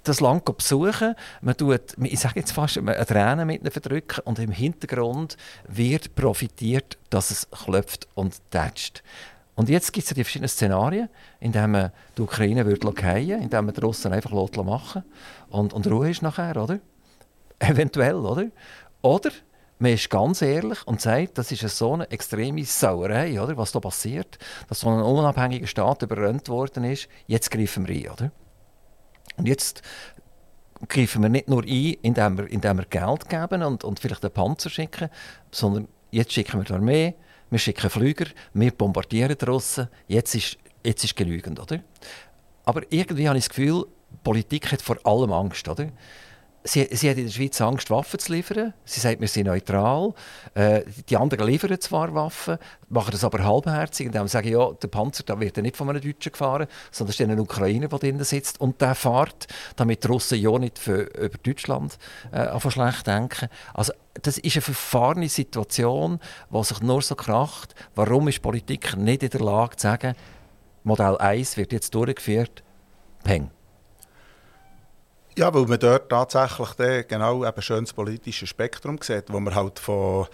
das Land besuchen, man tut, ich sage jetzt fast, eine Träne mit verdrücken und im Hintergrund wird profitiert, dass es klopft und tätscht. Und jetzt gibt es ja die verschiedenen Szenarien, in denen man die Ukraine würde fallen in denen man die Russen einfach machen und, und Ruhe ist nachher, oder? Eventuell, oder? Oder man ist ganz ehrlich und sagt, das ist so eine extreme Sauerei, oder, was da passiert, dass so ein unabhängiger Staat überrannt worden ist. Jetzt greifen wir ein, oder? Und jetzt greifen wir nicht nur ein, indem wir, indem wir Geld geben und, und vielleicht einen Panzer schicken, sondern jetzt schicken wir die Armee, wir schicken Flüger, wir bombardieren die Russen. Jetzt ist, jetzt ist genügend, oder? Aber irgendwie habe ich das Gefühl, Politik hat vor allem Angst, oder? Sie, sie hat in der Schweiz Angst, Waffen zu liefern. Sie sagt, wir sind neutral. Äh, die anderen liefern zwar Waffen, machen das aber halbherzig, indem sie sagen, ja, der Panzer da wird ja nicht von einem Deutschen gefahren, sondern es ist ein Ukrainer, der drinnen sitzt und der fährt, damit die Russen ja nicht für, über Deutschland äh, schlecht denken. Also, das ist eine verfahrene Situation, die sich nur so kracht. Warum ist Politik nicht in der Lage zu sagen, Modell 1 wird jetzt durchgeführt, peng. Ja, weil man dort tatsächlich genau eben schönes politisches Spektrum sieht, wo man halt von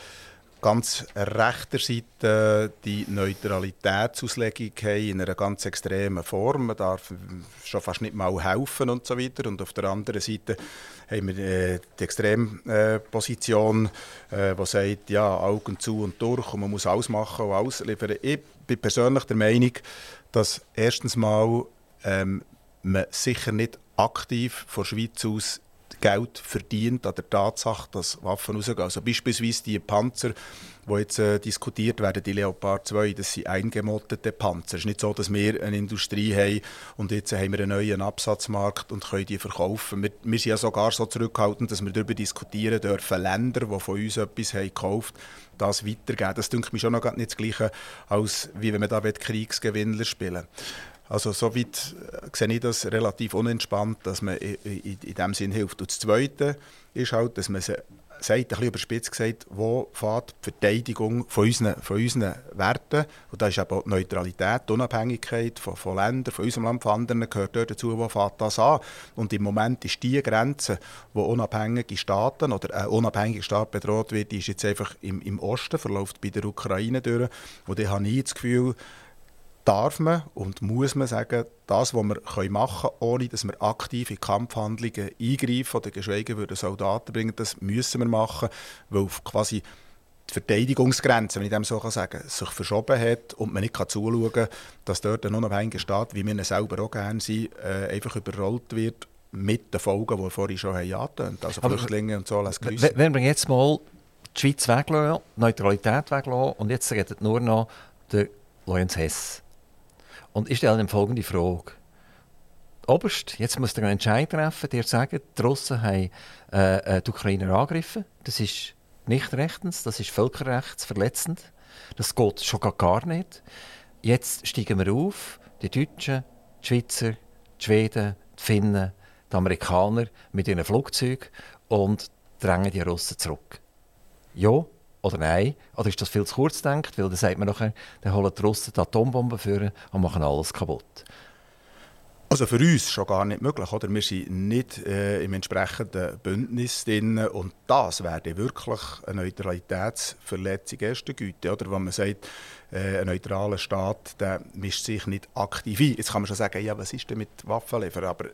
ganz rechter Seite die Neutralitätsauslegung haben in einer ganz extremen Form. Man darf schon fast nicht mal helfen und so weiter. Und auf der anderen Seite haben wir äh, die Extremposition, äh, die sagt, ja, Augen zu und durch und man muss alles machen und alles liefern. Ich bin persönlich der Meinung, dass erstens mal ähm, man sicher nicht aktiv von Schweiz aus Geld verdient an der Tatsache, dass Waffen rausgehen. Also beispielsweise die Panzer, die jetzt äh, diskutiert werden, die Leopard 2, das sind eingemottete Panzer. Es ist nicht so, dass wir eine Industrie haben und jetzt haben wir einen neuen Absatzmarkt und können die verkaufen. Wir, wir sind ja sogar so zurückhaltend, dass wir darüber diskutieren dürfen, Länder, die von uns etwas haben gekauft das weitergeben. Das denke ich schon noch nicht das Gleiche, als wie wenn man da Kriegsgewinnler spielen will. Also soweit äh, sehe ich das relativ unentspannt, dass man in, in, in dem Sinn hilft. Und das Zweite ist halt, dass man sagt, ein bisschen überspitzt gesagt, wo fährt die Verteidigung von unseren, von unseren Werten, und da ist eben auch die Neutralität, die Unabhängigkeit von, von Ländern, von unserem Land, von anderen, gehört dort dazu, wo fährt das an? Und im Moment ist die Grenze, wo unabhängige Staaten oder ein unabhängiger Staat bedroht wird, die ist jetzt einfach im, im Osten, verläuft bei der Ukraine durch. Und ich habe nie das Gefühl, darf man und muss man sagen, das, was wir machen können, ohne dass wir aktiv in Kampfhandlungen eingreifen oder geschweige würden Soldaten bringen, das müssen wir machen, weil quasi die Verteidigungsgrenze, wenn ich dem so sagen kann, sich verschoben hat und man nicht kann zuschauen kann, dass dort ein unabhängiger Staat, wie wir ihn selber auch gerne sind, äh, einfach überrollt wird mit den Folgen, die wir vorhin schon haben angetönt Also Flüchtlinge und so Wenn wir jetzt mal die Schweiz weglassen, Neutralität weglassen und jetzt redet nur noch der Lorenz Hess und ich stelle ihm folgende Frage. Oberst, jetzt muss er einen Entscheid treffen, der sagt, die Russen haben äh, äh, die Ukrainer angegriffen. Das ist nicht rechtens, das ist völkerrechtsverletzend. Das geht schon gar nicht. Jetzt steigen wir auf, die Deutschen, die Schweizer, die Schweden, die Finnen, die Amerikaner mit ihren Flugzeugen und drängen die Russen zurück. Ja oder nein? Oder ist das viel zu kurz gedacht? Weil dann sagt man nachher, dann holen die Russen die Atombomben führen und machen alles kaputt. Also für uns schon gar nicht möglich. Oder? Wir sind nicht äh, im entsprechenden Bündnis drin. Und das wäre wirklich eine Neutralitätsverletzung erster Güte. Oder? Wenn man sagt, äh, ein neutraler Staat der mischt sich nicht aktiv ein. Jetzt kann man schon sagen, ja, was ist denn mit Waffenliefern? Aber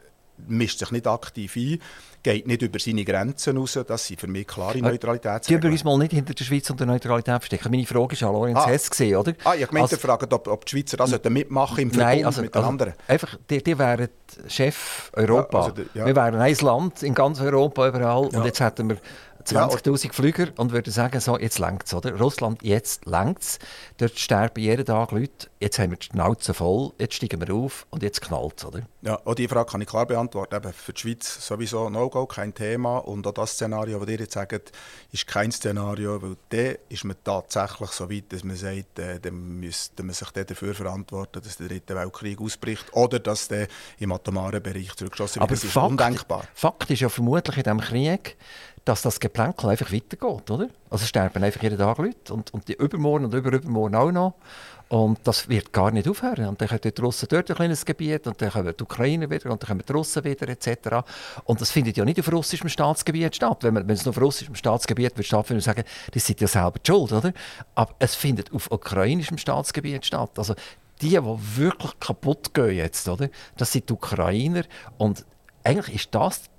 mischt sich nicht aktiv ein, geht nicht über seine Grenzen raus. Das sind für mich klare äh, Neutralitätsregeln. Die übrigens mal nicht hinter der Schweiz und der Neutralität verstecken. Meine Frage war an Lorenz ah. Hess, gewesen, oder? Ah, ich meinte, also, fragen, ob, ob die Schweizer das also, mitmachen im Verbund nein, also, mit den also, anderen. Einfach, die, die wären Chef Europa. Ja, also, ja. Wir wären ein Land in ganz Europa überall ja. und jetzt hätten wir 20.000 ja, Flüger und würde sagen, so, jetzt längt es, oder? Russland, jetzt längt es. Dort sterben jeden Tag Leute. Jetzt haben wir die Schnauze voll, jetzt steigen wir auf und jetzt knallt es, oder? Ja, auch diese Frage kann ich klar beantworten. Eben für die Schweiz sowieso No-Go, kein Thema. Und auch das Szenario, das ihr jetzt sagt, ist kein Szenario, weil dann ist man tatsächlich so weit, dass man sagt, äh, dann müsste man sich dafür verantworten, dass der dritte Weltkrieg ausbricht oder dass der im atomaren Bereich zurückgeschossen wird. Aber das ist Fakt, undenkbar. Fakt ist ja vermutlich in diesem Krieg, dass das Geplänkel einfach weitergeht, oder? Also sterben einfach jeden Tag Leute und, und die übermorgen und überübermorgen auch noch. Und das wird gar nicht aufhören. Und dann kommen die Russen dort ein kleines Gebiet und dann kommen die Ukrainer wieder und dann kommen die Russen wieder etc. Und das findet ja nicht auf russischem Staatsgebiet statt. Wenn, man, wenn es nur auf russischem Staatsgebiet wird stattfinden, sagen, das sind ja selber die schuld, oder? Aber es findet auf ukrainischem Staatsgebiet statt. Also die, die wirklich kaputt gehen jetzt, oder? Das sind die Ukrainer. Und eigentlich ist das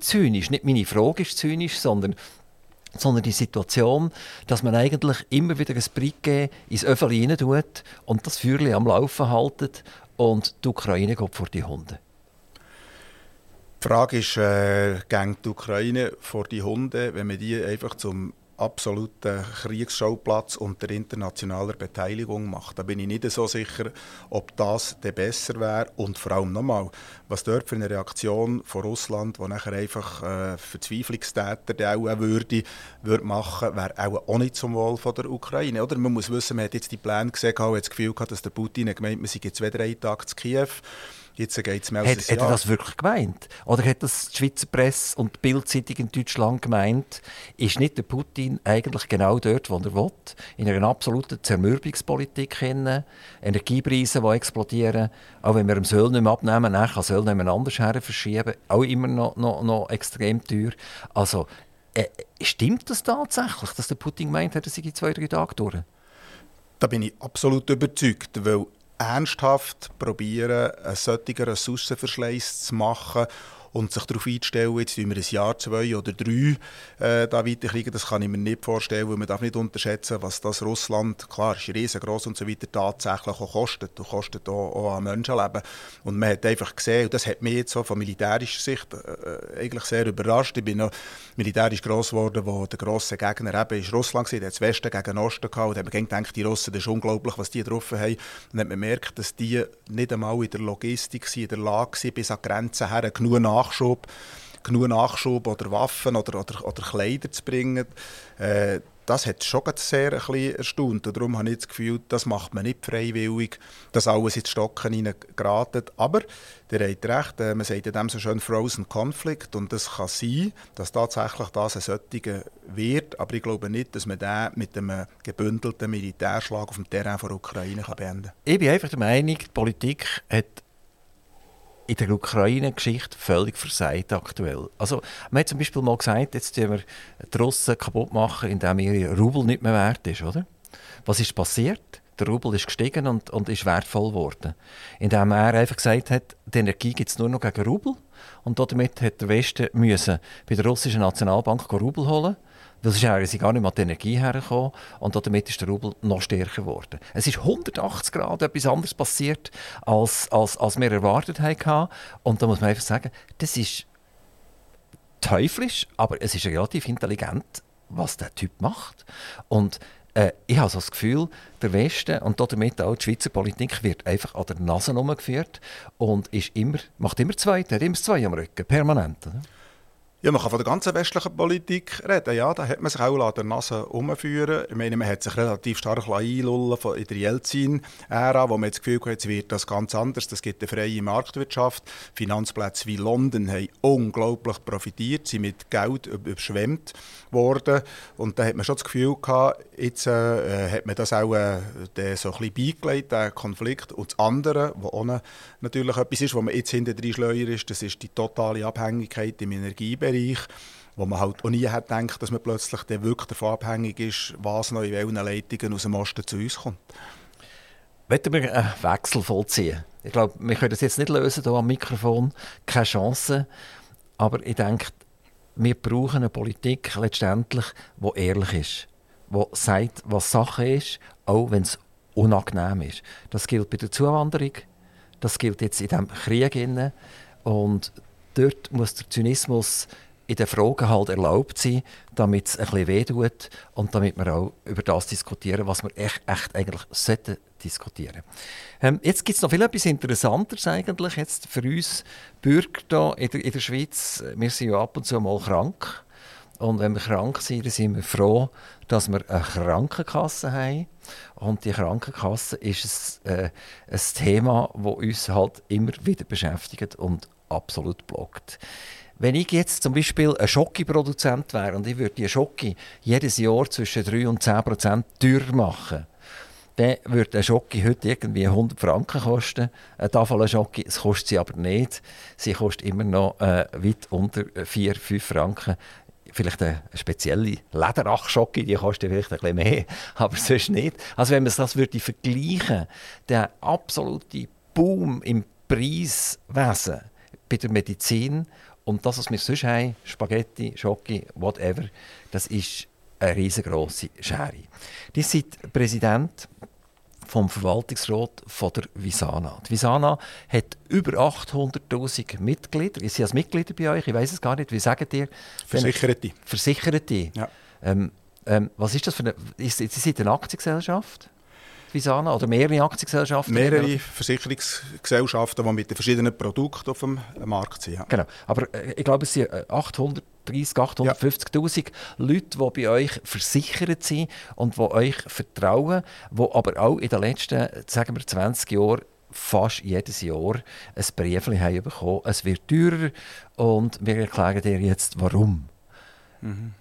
zynisch. Nicht meine Frage ist zynisch, sondern sondern die Situation, dass man eigentlich immer wieder ein Briquet ins Öffel rein tut und das Feuerchen am Laufen haltet und die Ukraine geht vor die Hunde. Die Frage ist, äh, die Ukraine vor die Hunde, wenn man die einfach zum absoluten Kriegsschauplatz unter internationaler Beteiligung macht. Da bin ich nicht so sicher, ob das der besser wäre. Und vor allem nochmal, was dort für eine Reaktion von Russland, die nachher einfach äh, Verzweiflungstäter der auch würde, würde machen, wäre auch, auch nicht zum Wohl von der Ukraine. Oder man muss wissen, man hat jetzt die Pläne gesehen, hat das Gefühl gehabt, dass der Putin gemeint, man sei zwei, drei Tage zu Kiew. Jetzt geht es mehr als hat, hat er das wirklich gemeint? Oder hat das die Schweizer Presse und die Bildzeitung in Deutschland gemeint? Ist nicht der Putin eigentlich genau dort, wo er will? In einer absoluten Zermürbungspolitik, Energiepreise, die explodieren. Auch wenn wir dem Söl nicht mehr abnehmen, dann kann Söl nicht mehr anders her verschieben. Auch immer noch, noch, noch extrem teuer. Also, äh, stimmt das tatsächlich, dass der Putin meint, er sei zwei, drei Tage durch? Da bin ich absolut überzeugt, weil ernsthaft probieren, einen solchen Ressourcenverschleiß zu machen und sich darauf einzustellen, jetzt wir ein Jahr, zwei oder drei äh, da weiterkriegen, das kann ich mir nicht vorstellen, weil man darf nicht unterschätzen, was das Russland, klar, ist riesengroß und so weiter, tatsächlich auch kostet und kostet auch, auch an Menschenleben. Und man hat einfach gesehen, und das hat mich jetzt so von militärischer Sicht äh, eigentlich sehr überrascht, ich bin noch militärisch gross geworden, wo der grosse Gegner eben ist Russland war, der hat Westen gegen Osten gehabt, und hat man gedacht, die Russen, das ist unglaublich, was die drauf haben. Und dann hat man gemerkt, dass die nicht einmal in der Logistik sind, in der Lage sind, bis an die Grenzen her genug nach Nachschub, genug Nachschub oder Waffen oder, oder, oder Kleider zu bringen. Äh, das hat schon sehr ein bisschen erstaunt. Darum habe ich das Gefühl, das macht man nicht freiwillig, dass alles ins Stocken hineingeraten. Aber der hat recht, äh, man sagt ja dem so schön Frozen Conflict und es kann sein, dass tatsächlich das ein solcher wird, aber ich glaube nicht, dass man den mit einem gebündelten Militärschlag auf dem Terrain der Ukraine beenden kann. Ich bin einfach der Meinung, die Politik hat in der Ukraine-Geschichte völlig versagt aktuell. Also, man hat zum Beispiel mal gesagt, jetzt wir die Russen kaputt machen, indem ihr Rubel nicht mehr wert ist, oder? Was ist passiert? Der Rubel ist gestiegen und, und ist wertvoll geworden. Indem er einfach gesagt hat, die Energie gibt es nur noch gegen Rubel. Und damit hat der Westen müssen bei der russischen Nationalbank Rubel holen weil sonst gar nicht mehr die Energie hergekommen und damit ist der Rubel noch stärker geworden. Es ist 180 Grad etwas anderes passiert, als, als, als wir erwartet haben. Und da muss man einfach sagen, das ist teuflisch, aber es ist relativ intelligent, was der Typ macht. Und äh, ich habe so das Gefühl, der Westen und damit auch die Schweizer Politik wird einfach an der Nase herumgeführt und ist immer, macht immer zwei, hat immer zwei am Rücken, permanent. Oder? Ja, man kann von der ganzen westlichen Politik reden. Ja, da hat man sich auch an der Nase umführen Ich meine, man hat sich relativ stark einlullen in der Jelzin-Ära, wo man das Gefühl hat, jetzt wird das ganz anders. Das gibt eine freie Marktwirtschaft. Finanzplätze wie London haben unglaublich profitiert, sind mit Geld überschwemmt worden. Und da hat man schon das Gefühl gehabt, jetzt äh, hat man das auch äh, so ein bisschen beigelegt, den Konflikt. Und das andere, was auch natürlich etwas ist, wo man jetzt hinter drei Schleier ist, das ist die totale Abhängigkeit im Energiebereich. Bereich, wo man halt auch nie hat gedacht, dass man plötzlich dann wirklich davon abhängig ist, was noch in welchen Leitungen aus dem Osten zu uns kommt. Wollen wir einen Wechsel vollziehen? Ich glaube, wir können das jetzt nicht lösen hier am Mikrofon, keine Chance. Aber ich denke, wir brauchen eine Politik letztendlich, die ehrlich ist, die sagt, was Sache ist, auch wenn es unangenehm ist. Das gilt bei der Zuwanderung, das gilt jetzt in diesem Krieg. Und dort muss der Zynismus in den Fragen halt erlaubt sein, damit es ein bisschen wehtut und damit wir auch über das diskutieren, was wir echt, echt eigentlich sollten diskutieren. Ähm, jetzt gibt es noch viel etwas Interessanteres eigentlich jetzt für uns Bürger hier in der, in der Schweiz. Wir sind ja ab und zu mal krank. Und wenn wir krank sind, dann sind wir froh, dass wir eine Krankenkasse haben. Und die Krankenkasse ist ein, äh, ein Thema, das uns halt immer wieder beschäftigt und absolut blockt. Wenn ich jetzt zum Beispiel ein Schocke-Produzent wäre und ich würde die Schocke jedes Jahr zwischen 3 und 10 Prozent teurer machen, dann würde ein Schocke heute irgendwie 100 Franken kosten. Eine Tafel Schocke, das kostet sie aber nicht. Sie kostet immer noch äh, weit unter 4, 5 Franken. Vielleicht eine spezielle Lederachschocke, die kostet vielleicht ein bisschen mehr, aber sonst nicht. Also wenn man das würde vergleichen, der absolute Boom im Preiswesen, bei der Medizin. Und das, was wir sonst haben, Spaghetti, Schoki, whatever, das ist eine riesengroße Schere. Die sind Präsident vom Verwaltungsrat von der Visana. Die Visana hat über 800'000 Mitglieder. Ist sie als Mitglieder bei euch? Ich weiß es gar nicht. Wie sagt ihr? Versicherte. Versicherte. Ja. Ähm, ähm, was ist das für eine... Ist, ist sie eine Aktiengesellschaft? Visana oder mehrere Aktiengesellschaften? Mehrere Versicherungsgesellschaften, die mit den verschiedenen Produkten auf dem Markt sind. Ja. Genau, aber äh, ich glaube, es sind 830, äh, 850'000 ja. Leute, die bei euch versichert sind und die euch vertrauen, die aber auch in den letzten, sagen wir, 20 Jahren fast jedes Jahr ein Brief haben bekommen. Es wird teurer und wir erklären dir jetzt, warum. Mhm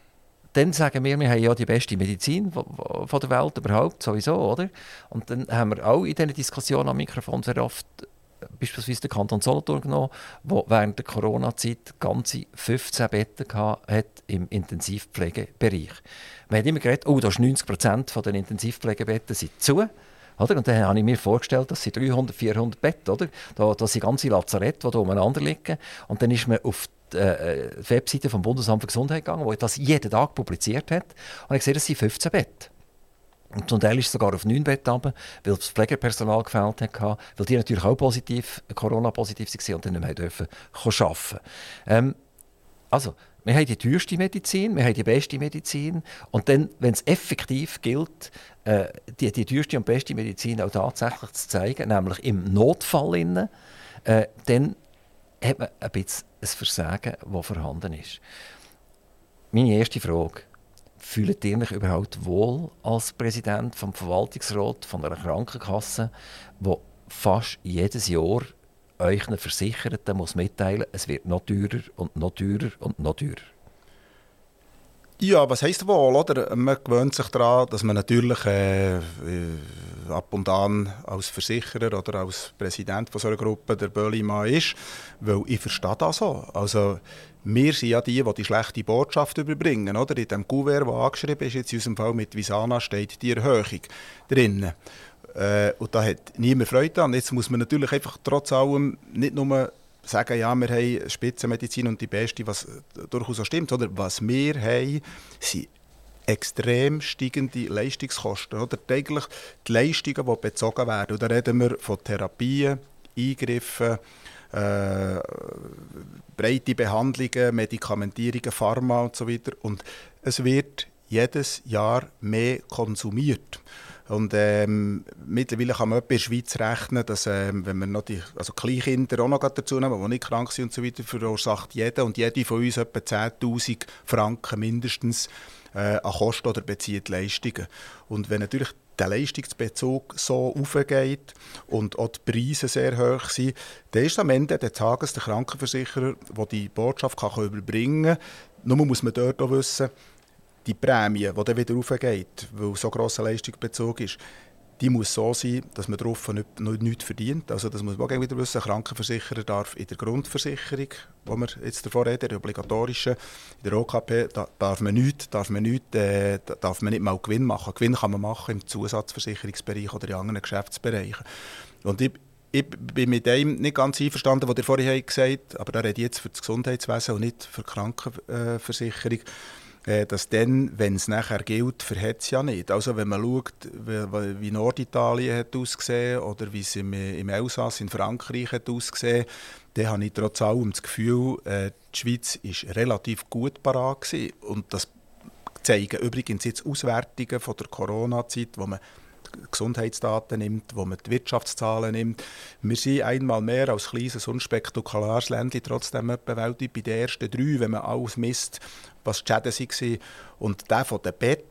dann sagen wir, wir haben ja die beste Medizin von der Welt überhaupt, sowieso, oder? Und dann haben wir auch in diesen Diskussionen am Mikrofon sehr oft äh, beispielsweise den Kanton Solothurn genommen, der während der Corona-Zeit ganze 15 Betten hat im Intensivpflegebereich. Man hat immer geredet, oh, da ist 90 Prozent der Intensivpflegebetten sind zu. Oder? Und dann habe ich mir vorgestellt, das sind 300, 400 Betten. Oder? Da, da sind ganze Lazarette, die da umeinander liegen. Und dann ist man auf äh, Webseite vom Bundesamt für Gesundheit gegangen, wo das jeden Tag publiziert hat. Und ich sehe, das sind 15 Betten. Und zum Teil ist es sogar auf 9 Betten runter, weil das Pflegepersonal gefällt hat, weil die natürlich auch positiv, Corona-positiv waren und dann nicht mehr dürfen arbeiten. Ähm, also, wir haben die teuerste Medizin, wir haben die beste Medizin und dann, wenn es effektiv gilt, äh, die, die teuerste und beste Medizin auch tatsächlich zu zeigen, nämlich im Notfall, innen, äh, dann hat man ein bisschen ein Versagen, das vorhanden ist. Meine erste Frage. fühlt ihr euch überhaupt wohl als Präsident vom Verwaltungsrat von einer Krankenkasse, wo fast jedes Jahr euch Versicherten muss mitteilen, es wird noch teurer und noch teurer und noch teurer? Ja, was heisst wohl, oder? Man gewöhnt sich daran, dass man natürlich äh, ab und an als Versicherer oder als Präsident von so einer Gruppe der Böllimann ist, weil ich verstehe das so. Also wir sind ja die, die die schlechte Botschaft überbringen, oder? In dem Kuvert, das angeschrieben ist, jetzt in unserem Fall mit Visana, steht die Erhöhung drin. Äh, und da hat niemand Freude an. Jetzt muss man natürlich einfach trotz allem nicht nur sagen, ja, wir haben Spitzenmedizin und die beste, was durchaus auch stimmt. Oder was wir haben, sind extrem steigende Leistungskosten. Oder eigentlich die Leistungen, die bezogen werden. Und da reden wir von Therapien, Eingriffen, äh, breite Behandlungen, Medikamentierungen, Pharma und so weiter. Und es wird jedes Jahr mehr konsumiert. Und ähm, mittlerweile kann man in der Schweiz rechnen, dass ähm, wenn man noch die also Kleinkinder auch noch dazu nehmen, die nicht krank sind und so weiter, verursacht jeder und jede von uns etwa 10'000 Franken mindestens äh, an Kosten oder bezieht Leistungen. Und wenn natürlich der Leistungsbezug so aufgeht und auch die Preise sehr hoch sind, dann ist am Ende des Tages der Krankenversicherer, der die Botschaft kann überbringen kann. Nur muss man dort auch wissen, die Prämie, die dann wieder raufgeht, weil so grosser Leistungsbezug ist, die muss so sein, dass man darauf nicht, nicht, verdient. Also das muss man auch wieder wissen. Ein Krankenversicherer darf in der Grundversicherung, wo wir jetzt davor reden, der obligatorischen, in der OKP, da darf man nichts, darf man nicht, äh, darf man nicht mal Gewinn machen. Gewinn kann man machen im Zusatzversicherungsbereich oder in anderen Geschäftsbereichen. Und ich, ich bin mit dem nicht ganz einverstanden, was ihr vorhin gesagt habt, aber da rede ich jetzt für das Gesundheitswesen und nicht für die Krankenversicherung. Äh, dass dann, wenn es nachher gilt, verhält es ja nicht. Also wenn man schaut, wie, Norditalien hat ausgesehen oder wie es im, im Elsass in Frankreich hat ausgesehen, dann habe ich trotz allem das Gefühl, äh, die Schweiz ist relativ gut parat. Und das zeigen übrigens jetzt Auswertungen von der Corona-Zeit, wo man Gesundheitsdaten nimmt, wo man die Wirtschaftszahlen nimmt. Wir sind einmal mehr als kleines, unspektakuläres Ländchen trotzdem weltweit bei den ersten drei, wenn man alles misst, was die Schäden waren. Und der von dem Bett,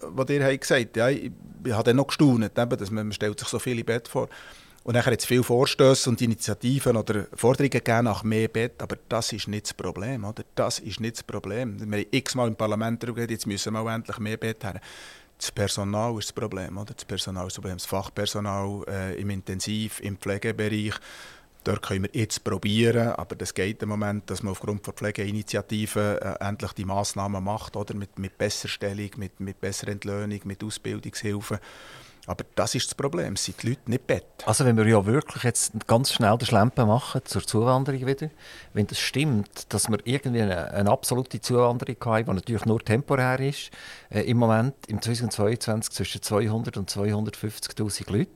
was ihr habt gesagt ja, ich, ich habe dann noch gestaunt, dass man, man stellt sich so viele Bett vor. Und dann hat es viele Vorstöße und Initiativen oder Forderungen gegeben nach mehr Bett, aber das ist nicht das Problem. Oder? Das ist nicht das Problem. Wir haben x-mal im Parlament darüber geredet, jetzt müssen wir auch endlich mehr Bett haben. Das Personal ist das Problem. Oder? Das Personal ist das Problem. Das Fachpersonal äh, im Intensiv-, im Pflegebereich. Dort können wir jetzt probieren, aber das geht im Moment, dass man aufgrund von Pflegeinitiativen äh, endlich die Massnahmen macht, oder? Mit, mit Besserstellung, mit, mit besserer Entlöhnung, mit Ausbildungshilfen. Aber das ist das Problem, sind die Leute nicht bett. Also wenn wir ja wirklich jetzt ganz schnell den Schlempen machen zur Zuwanderung wieder, wenn das stimmt, dass wir irgendwie eine, eine absolute Zuwanderung haben, die natürlich nur temporär ist, äh, im Moment im 2022 zwischen 200 und 250'000 Leute,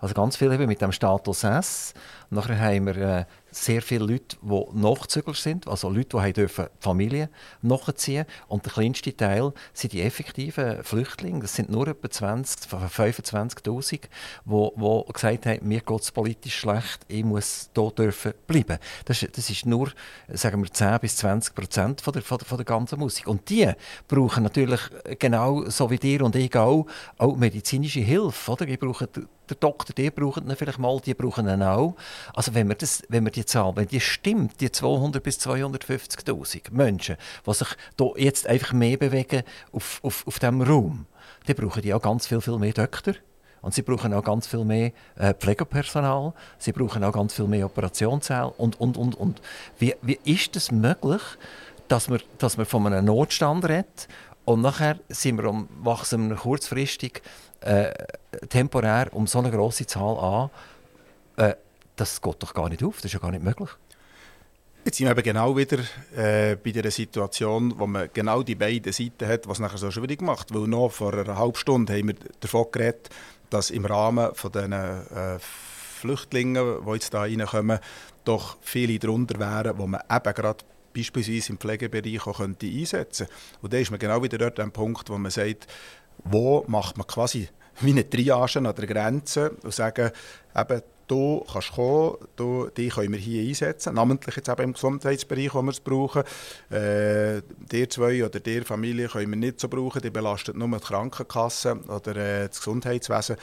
also ganz viele mit dem Status S, nachher haben wir äh, sehr viele Leute, die Nachzügler sind, also Leute, die dürfen Familie nachziehen Und der kleinste Teil sind die effektiven Flüchtlinge. Das sind nur etwa 20, 25'000, die, die gesagt haben, mir geht es politisch schlecht, ich muss hier dürfen bleiben. Das, das ist nur, sagen wir, 10 bis 20 Prozent von der, von, der, von der ganzen Musik. Und die brauchen natürlich genau so wie dir und ich auch, auch medizinische Hilfe. Oder? Die brauchen der Doktor, die brauchen ihn vielleicht mal, die brauchen ihn auch. Also wenn wir, das, wenn wir die Zahl, wenn die stimmt, die 200 bis 250'000 Menschen, die sich da jetzt einfach mehr bewegen auf, auf, auf diesem Raum, die brauchen auch ganz viel, viel mehr Doktor. Und sie brauchen auch ganz viel mehr äh, Pflegepersonal, sie brauchen auch ganz viel mehr Operationssäle und, und, und, und. Wie, wie ist es das möglich, dass man, dass man von einem Notstand redet und nachher sind wir um, wachsen wir kurzfristig äh, temporär um so eine grosse Zahl an. Äh, das geht doch gar nicht auf, das ist ja gar nicht möglich. Jetzt sind wir eben genau wieder äh, bei der Situation, wo man genau die beiden Seiten hat, was nachher so schwierig macht. Weil noch vor einer halben Stunde haben wir davon geredet, dass im Rahmen von diesen äh, Flüchtlingen, die jetzt hier reinkommen, doch viele darunter wären, wo man eben gerade beispielsweise im Pflegebereich auch könnte einsetzen könnte. Und da ist man genau wieder dort am Punkt, wo man sagt, wo macht man quasi wie eine Triage an der Grenze und sagen, eben, du kannst kommen, du, die können wir hier einsetzen, namentlich jetzt eben im Gesundheitsbereich, wo wir es brauchen. Äh, dir zwei oder dir Familie können wir nicht so brauchen, die belastet nur die Krankenkasse oder äh, das Gesundheitswesen.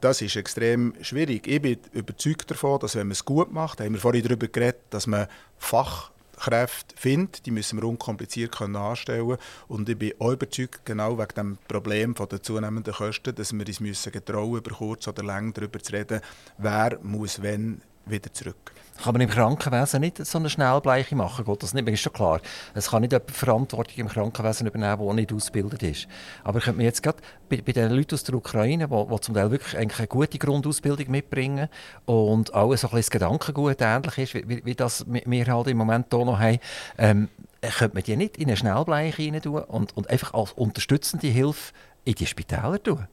Das ist extrem schwierig. Ich bin überzeugt davon, dass wenn man es gut macht, haben wir vorhin darüber geredet, dass man Fach Kräfte findet, die müssen wir unkompliziert können anstellen und ich bin auch überzeugt, genau wegen dem Problem von der zunehmenden Kosten, dass wir uns müssen getrauen, über kurz oder lang darüber zu reden, wer muss wenn wieder zurück. Kann man im Krankenwesen nicht so eine Schnellbleiche machen? Geht das nicht? Ist schon klar. Es kann nicht jemand Verantwortung im Krankenwesen übernehmen, der nicht ausgebildet ist. Aber könnte man jetzt gerade bei, bei den Leuten aus der Ukraine, die zum Teil wirklich eigentlich eine gute Grundausbildung mitbringen und auch so ein das Gedankengut ähnlich ist, wie, wie das wir halt im Moment hier noch haben, ähm, könnte man die nicht in eine Schnellbleiche rein tun und, und einfach als unterstützende Hilfe in die Spitäler tun?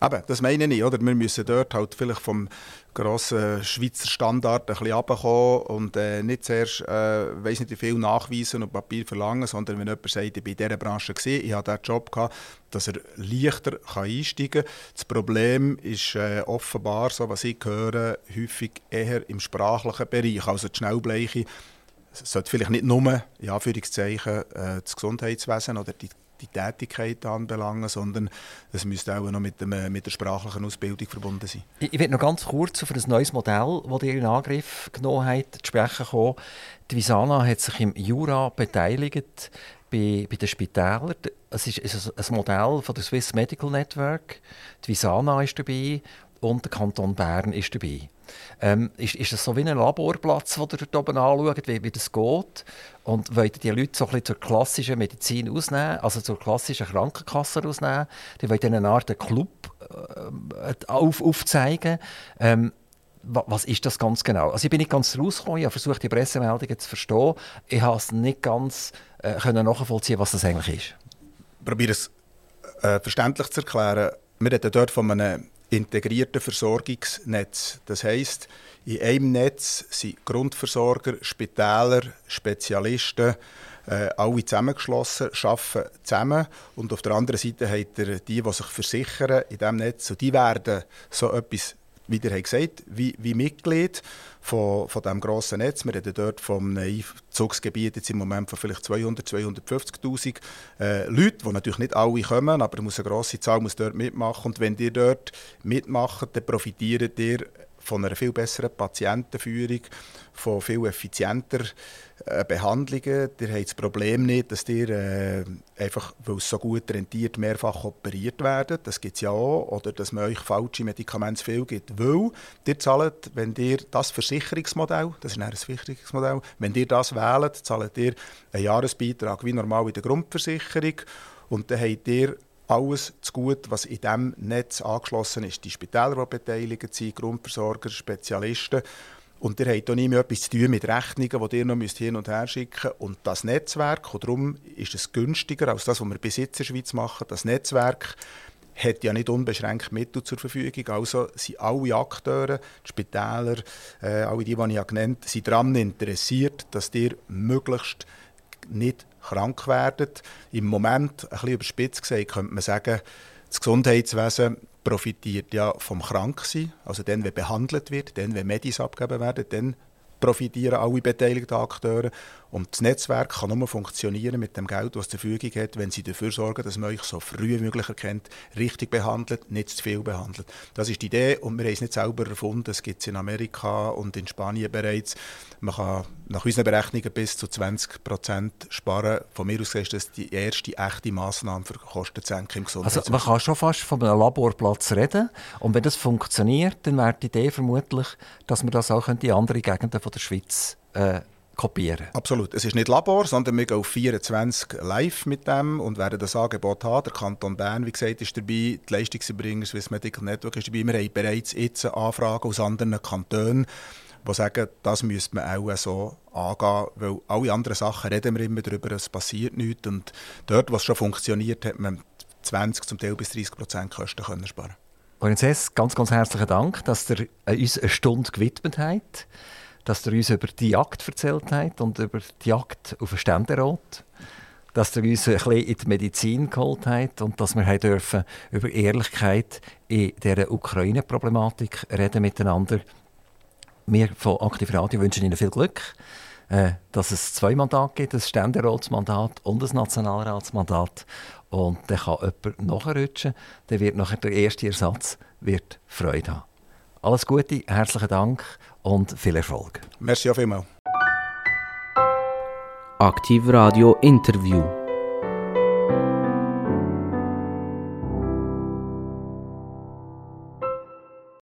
Eben, das meine ich, oder? Wir müssen dort halt vielleicht vom grossen Schweizer Standard ein bisschen runterkommen und äh, nicht zuerst, äh, weiss nicht wie viel nachweisen und Papier verlangen, sondern wenn jemand sagt, ich bin in dieser Branche gewesen, ich hatte diesen Job gehabt, dass er leichter kann einsteigen kann. Das Problem ist äh, offenbar, so was ich höre, häufig eher im sprachlichen Bereich, also die Schnellbleiche sollte vielleicht nicht nur, in Anführungszeichen, äh, das Gesundheitswesen oder die die Tätigkeit anbelangen, sondern es müsste auch noch mit, dem, mit der sprachlichen Ausbildung verbunden sein. Ich, ich werde noch ganz kurz auf ein neues Modell, das ihr in Angriff genommen habt, zu sprechen kommen. Die Visana hat sich im Jura beteiligt bei, bei den Spitälern. Es ist, ist ein Modell von der Swiss Medical Network. Die Visana ist dabei und der Kanton Bern ist dabei. Ähm, ist, ist das so wie ein Laborplatz, den ihr dort oben anschaut, wie, wie das geht? Und wollt die Leute so ein bisschen zur klassischen Medizin ausnehmen, also zur klassischen Krankenkasse ausnehmen? Die wollen eine Art Club äh, auf, aufzeigen. Ähm, was ist das ganz genau? Also ich bin nicht ganz rausgekommen, ich habe versucht, die Pressemeldungen zu verstehen. Ich habe es nicht ganz äh, können nachvollziehen, was das eigentlich ist. Ich probiere es äh, verständlich zu erklären. Wir reden dort von einem integrierten Versorgungsnetz. Das heißt, in einem Netz sind Grundversorger, Spitäler, Spezialisten, äh, alle zusammengeschlossen, arbeiten zusammen. Und auf der anderen Seite hat er die, die sich versichern in diesem Netz. Und die werden so etwas wie ihr gesagt wie, wie Mitglied von, von diesem grossen Netz. Wir reden dort vom Einzugsgebiet jetzt im Moment von vielleicht 200, 250'000 äh, Leuten, die natürlich nicht alle kommen, aber muss eine grosse Zahl muss dort mitmachen. Und wenn ihr dort mitmacht, dann profitiert ihr von einer viel besseren Patientenführung, von viel effizienter äh, Behandlungen. Ihr habt das Problem nicht, dass ihr äh, einfach, weil es so gut rentiert, mehrfach operiert werdet. Das gibt es ja auch. Oder dass man euch falsche Medikamente viel gibt. Weil ihr zahlt, wenn ihr das Versicherungsmodell, das ist ein Versicherungsmodell, wenn ihr das wählt, zahlt ihr einen Jahresbeitrag wie normal in der Grundversicherung. Und dann habt ihr alles zu gut, was in diesem Netz angeschlossen ist. Die Spitäler, die beteiligt sind, Grundversorger, Spezialisten. Und ihr habt auch nicht mehr etwas zu tun mit Rechnungen, die ihr noch hin und her schicken müsst. Und das Netzwerk, und darum ist es günstiger als das, was wir bis jetzt in der Schweiz machen, das Netzwerk hat ja nicht unbeschränkt Mittel zur Verfügung. Also sind alle Akteure, die Spitäler, äh, alle die, die ich genannt habe, daran interessiert, dass ihr möglichst nicht krank werden. Im Moment, ein bisschen überspitzt gesagt, könnte man sagen, das Gesundheitswesen profitiert ja vom Kranksein. Also dann, wenn behandelt wird, dann, wenn Medis abgegeben werden, dann profitieren alle beteiligten Akteure. Und das Netzwerk kann nur funktionieren mit dem Geld, das es zur Verfügung hat, wenn sie dafür sorgen, dass man euch so früh wie möglich erkennt, richtig behandelt, nicht zu viel behandelt. Das ist die Idee und wir haben es nicht selber erfunden. Es gibt es in Amerika und in Spanien bereits. Man kann nach unseren Berechnungen bis zu 20 Prozent sparen. Von mir aus ist das die erste echte Massnahme für Kostensenkung im Gesundheitswesen. Also man kann schon fast von einem Laborplatz reden. Und wenn das funktioniert, dann wäre die Idee vermutlich, dass man das auch in andere Gegenden von der Schweiz äh, kopieren. Absolut. Es ist nicht Labor, sondern wir gehen auf 24 live mit dem und werden das Angebot haben. Der Kanton Bern, wie gesagt, ist dabei. Die Leistungserbringer Swiss Medical Network ist dabei. Wir haben bereits jetzt Anfragen aus anderen Kantonen, die sagen, das müsste man auch so angehen, weil alle anderen Sachen reden wir immer darüber, es passiert nichts. Und dort, was schon funktioniert, hat man 20, zum Teil bis 30 Prozent Kosten können sparen Lorenz ganz, ganz herzlichen Dank, dass ihr uns eine Stunde gewidmet habt dass ihr uns über die Jagd erzählt habt und über die Jagd auf den Ständerat. Dass ihr uns ein bisschen in die Medizin geholt habt und dass wir dürfen über Ehrlichkeit in dieser Ukraine-Problematik reden miteinander. Wir von Aktiv Radio wünschen Ihnen viel Glück, äh, dass es zwei Mandate gibt, ein Ständeratsmandat und ein Nationalratsmandat. Und dann kann jemand nachrutschen, dann wird nachher der erste Ersatz wird Freude haben. Alles Gute, herzlichen Dank und viel Erfolg. Merci auf immer. Aktiv Radio Interview.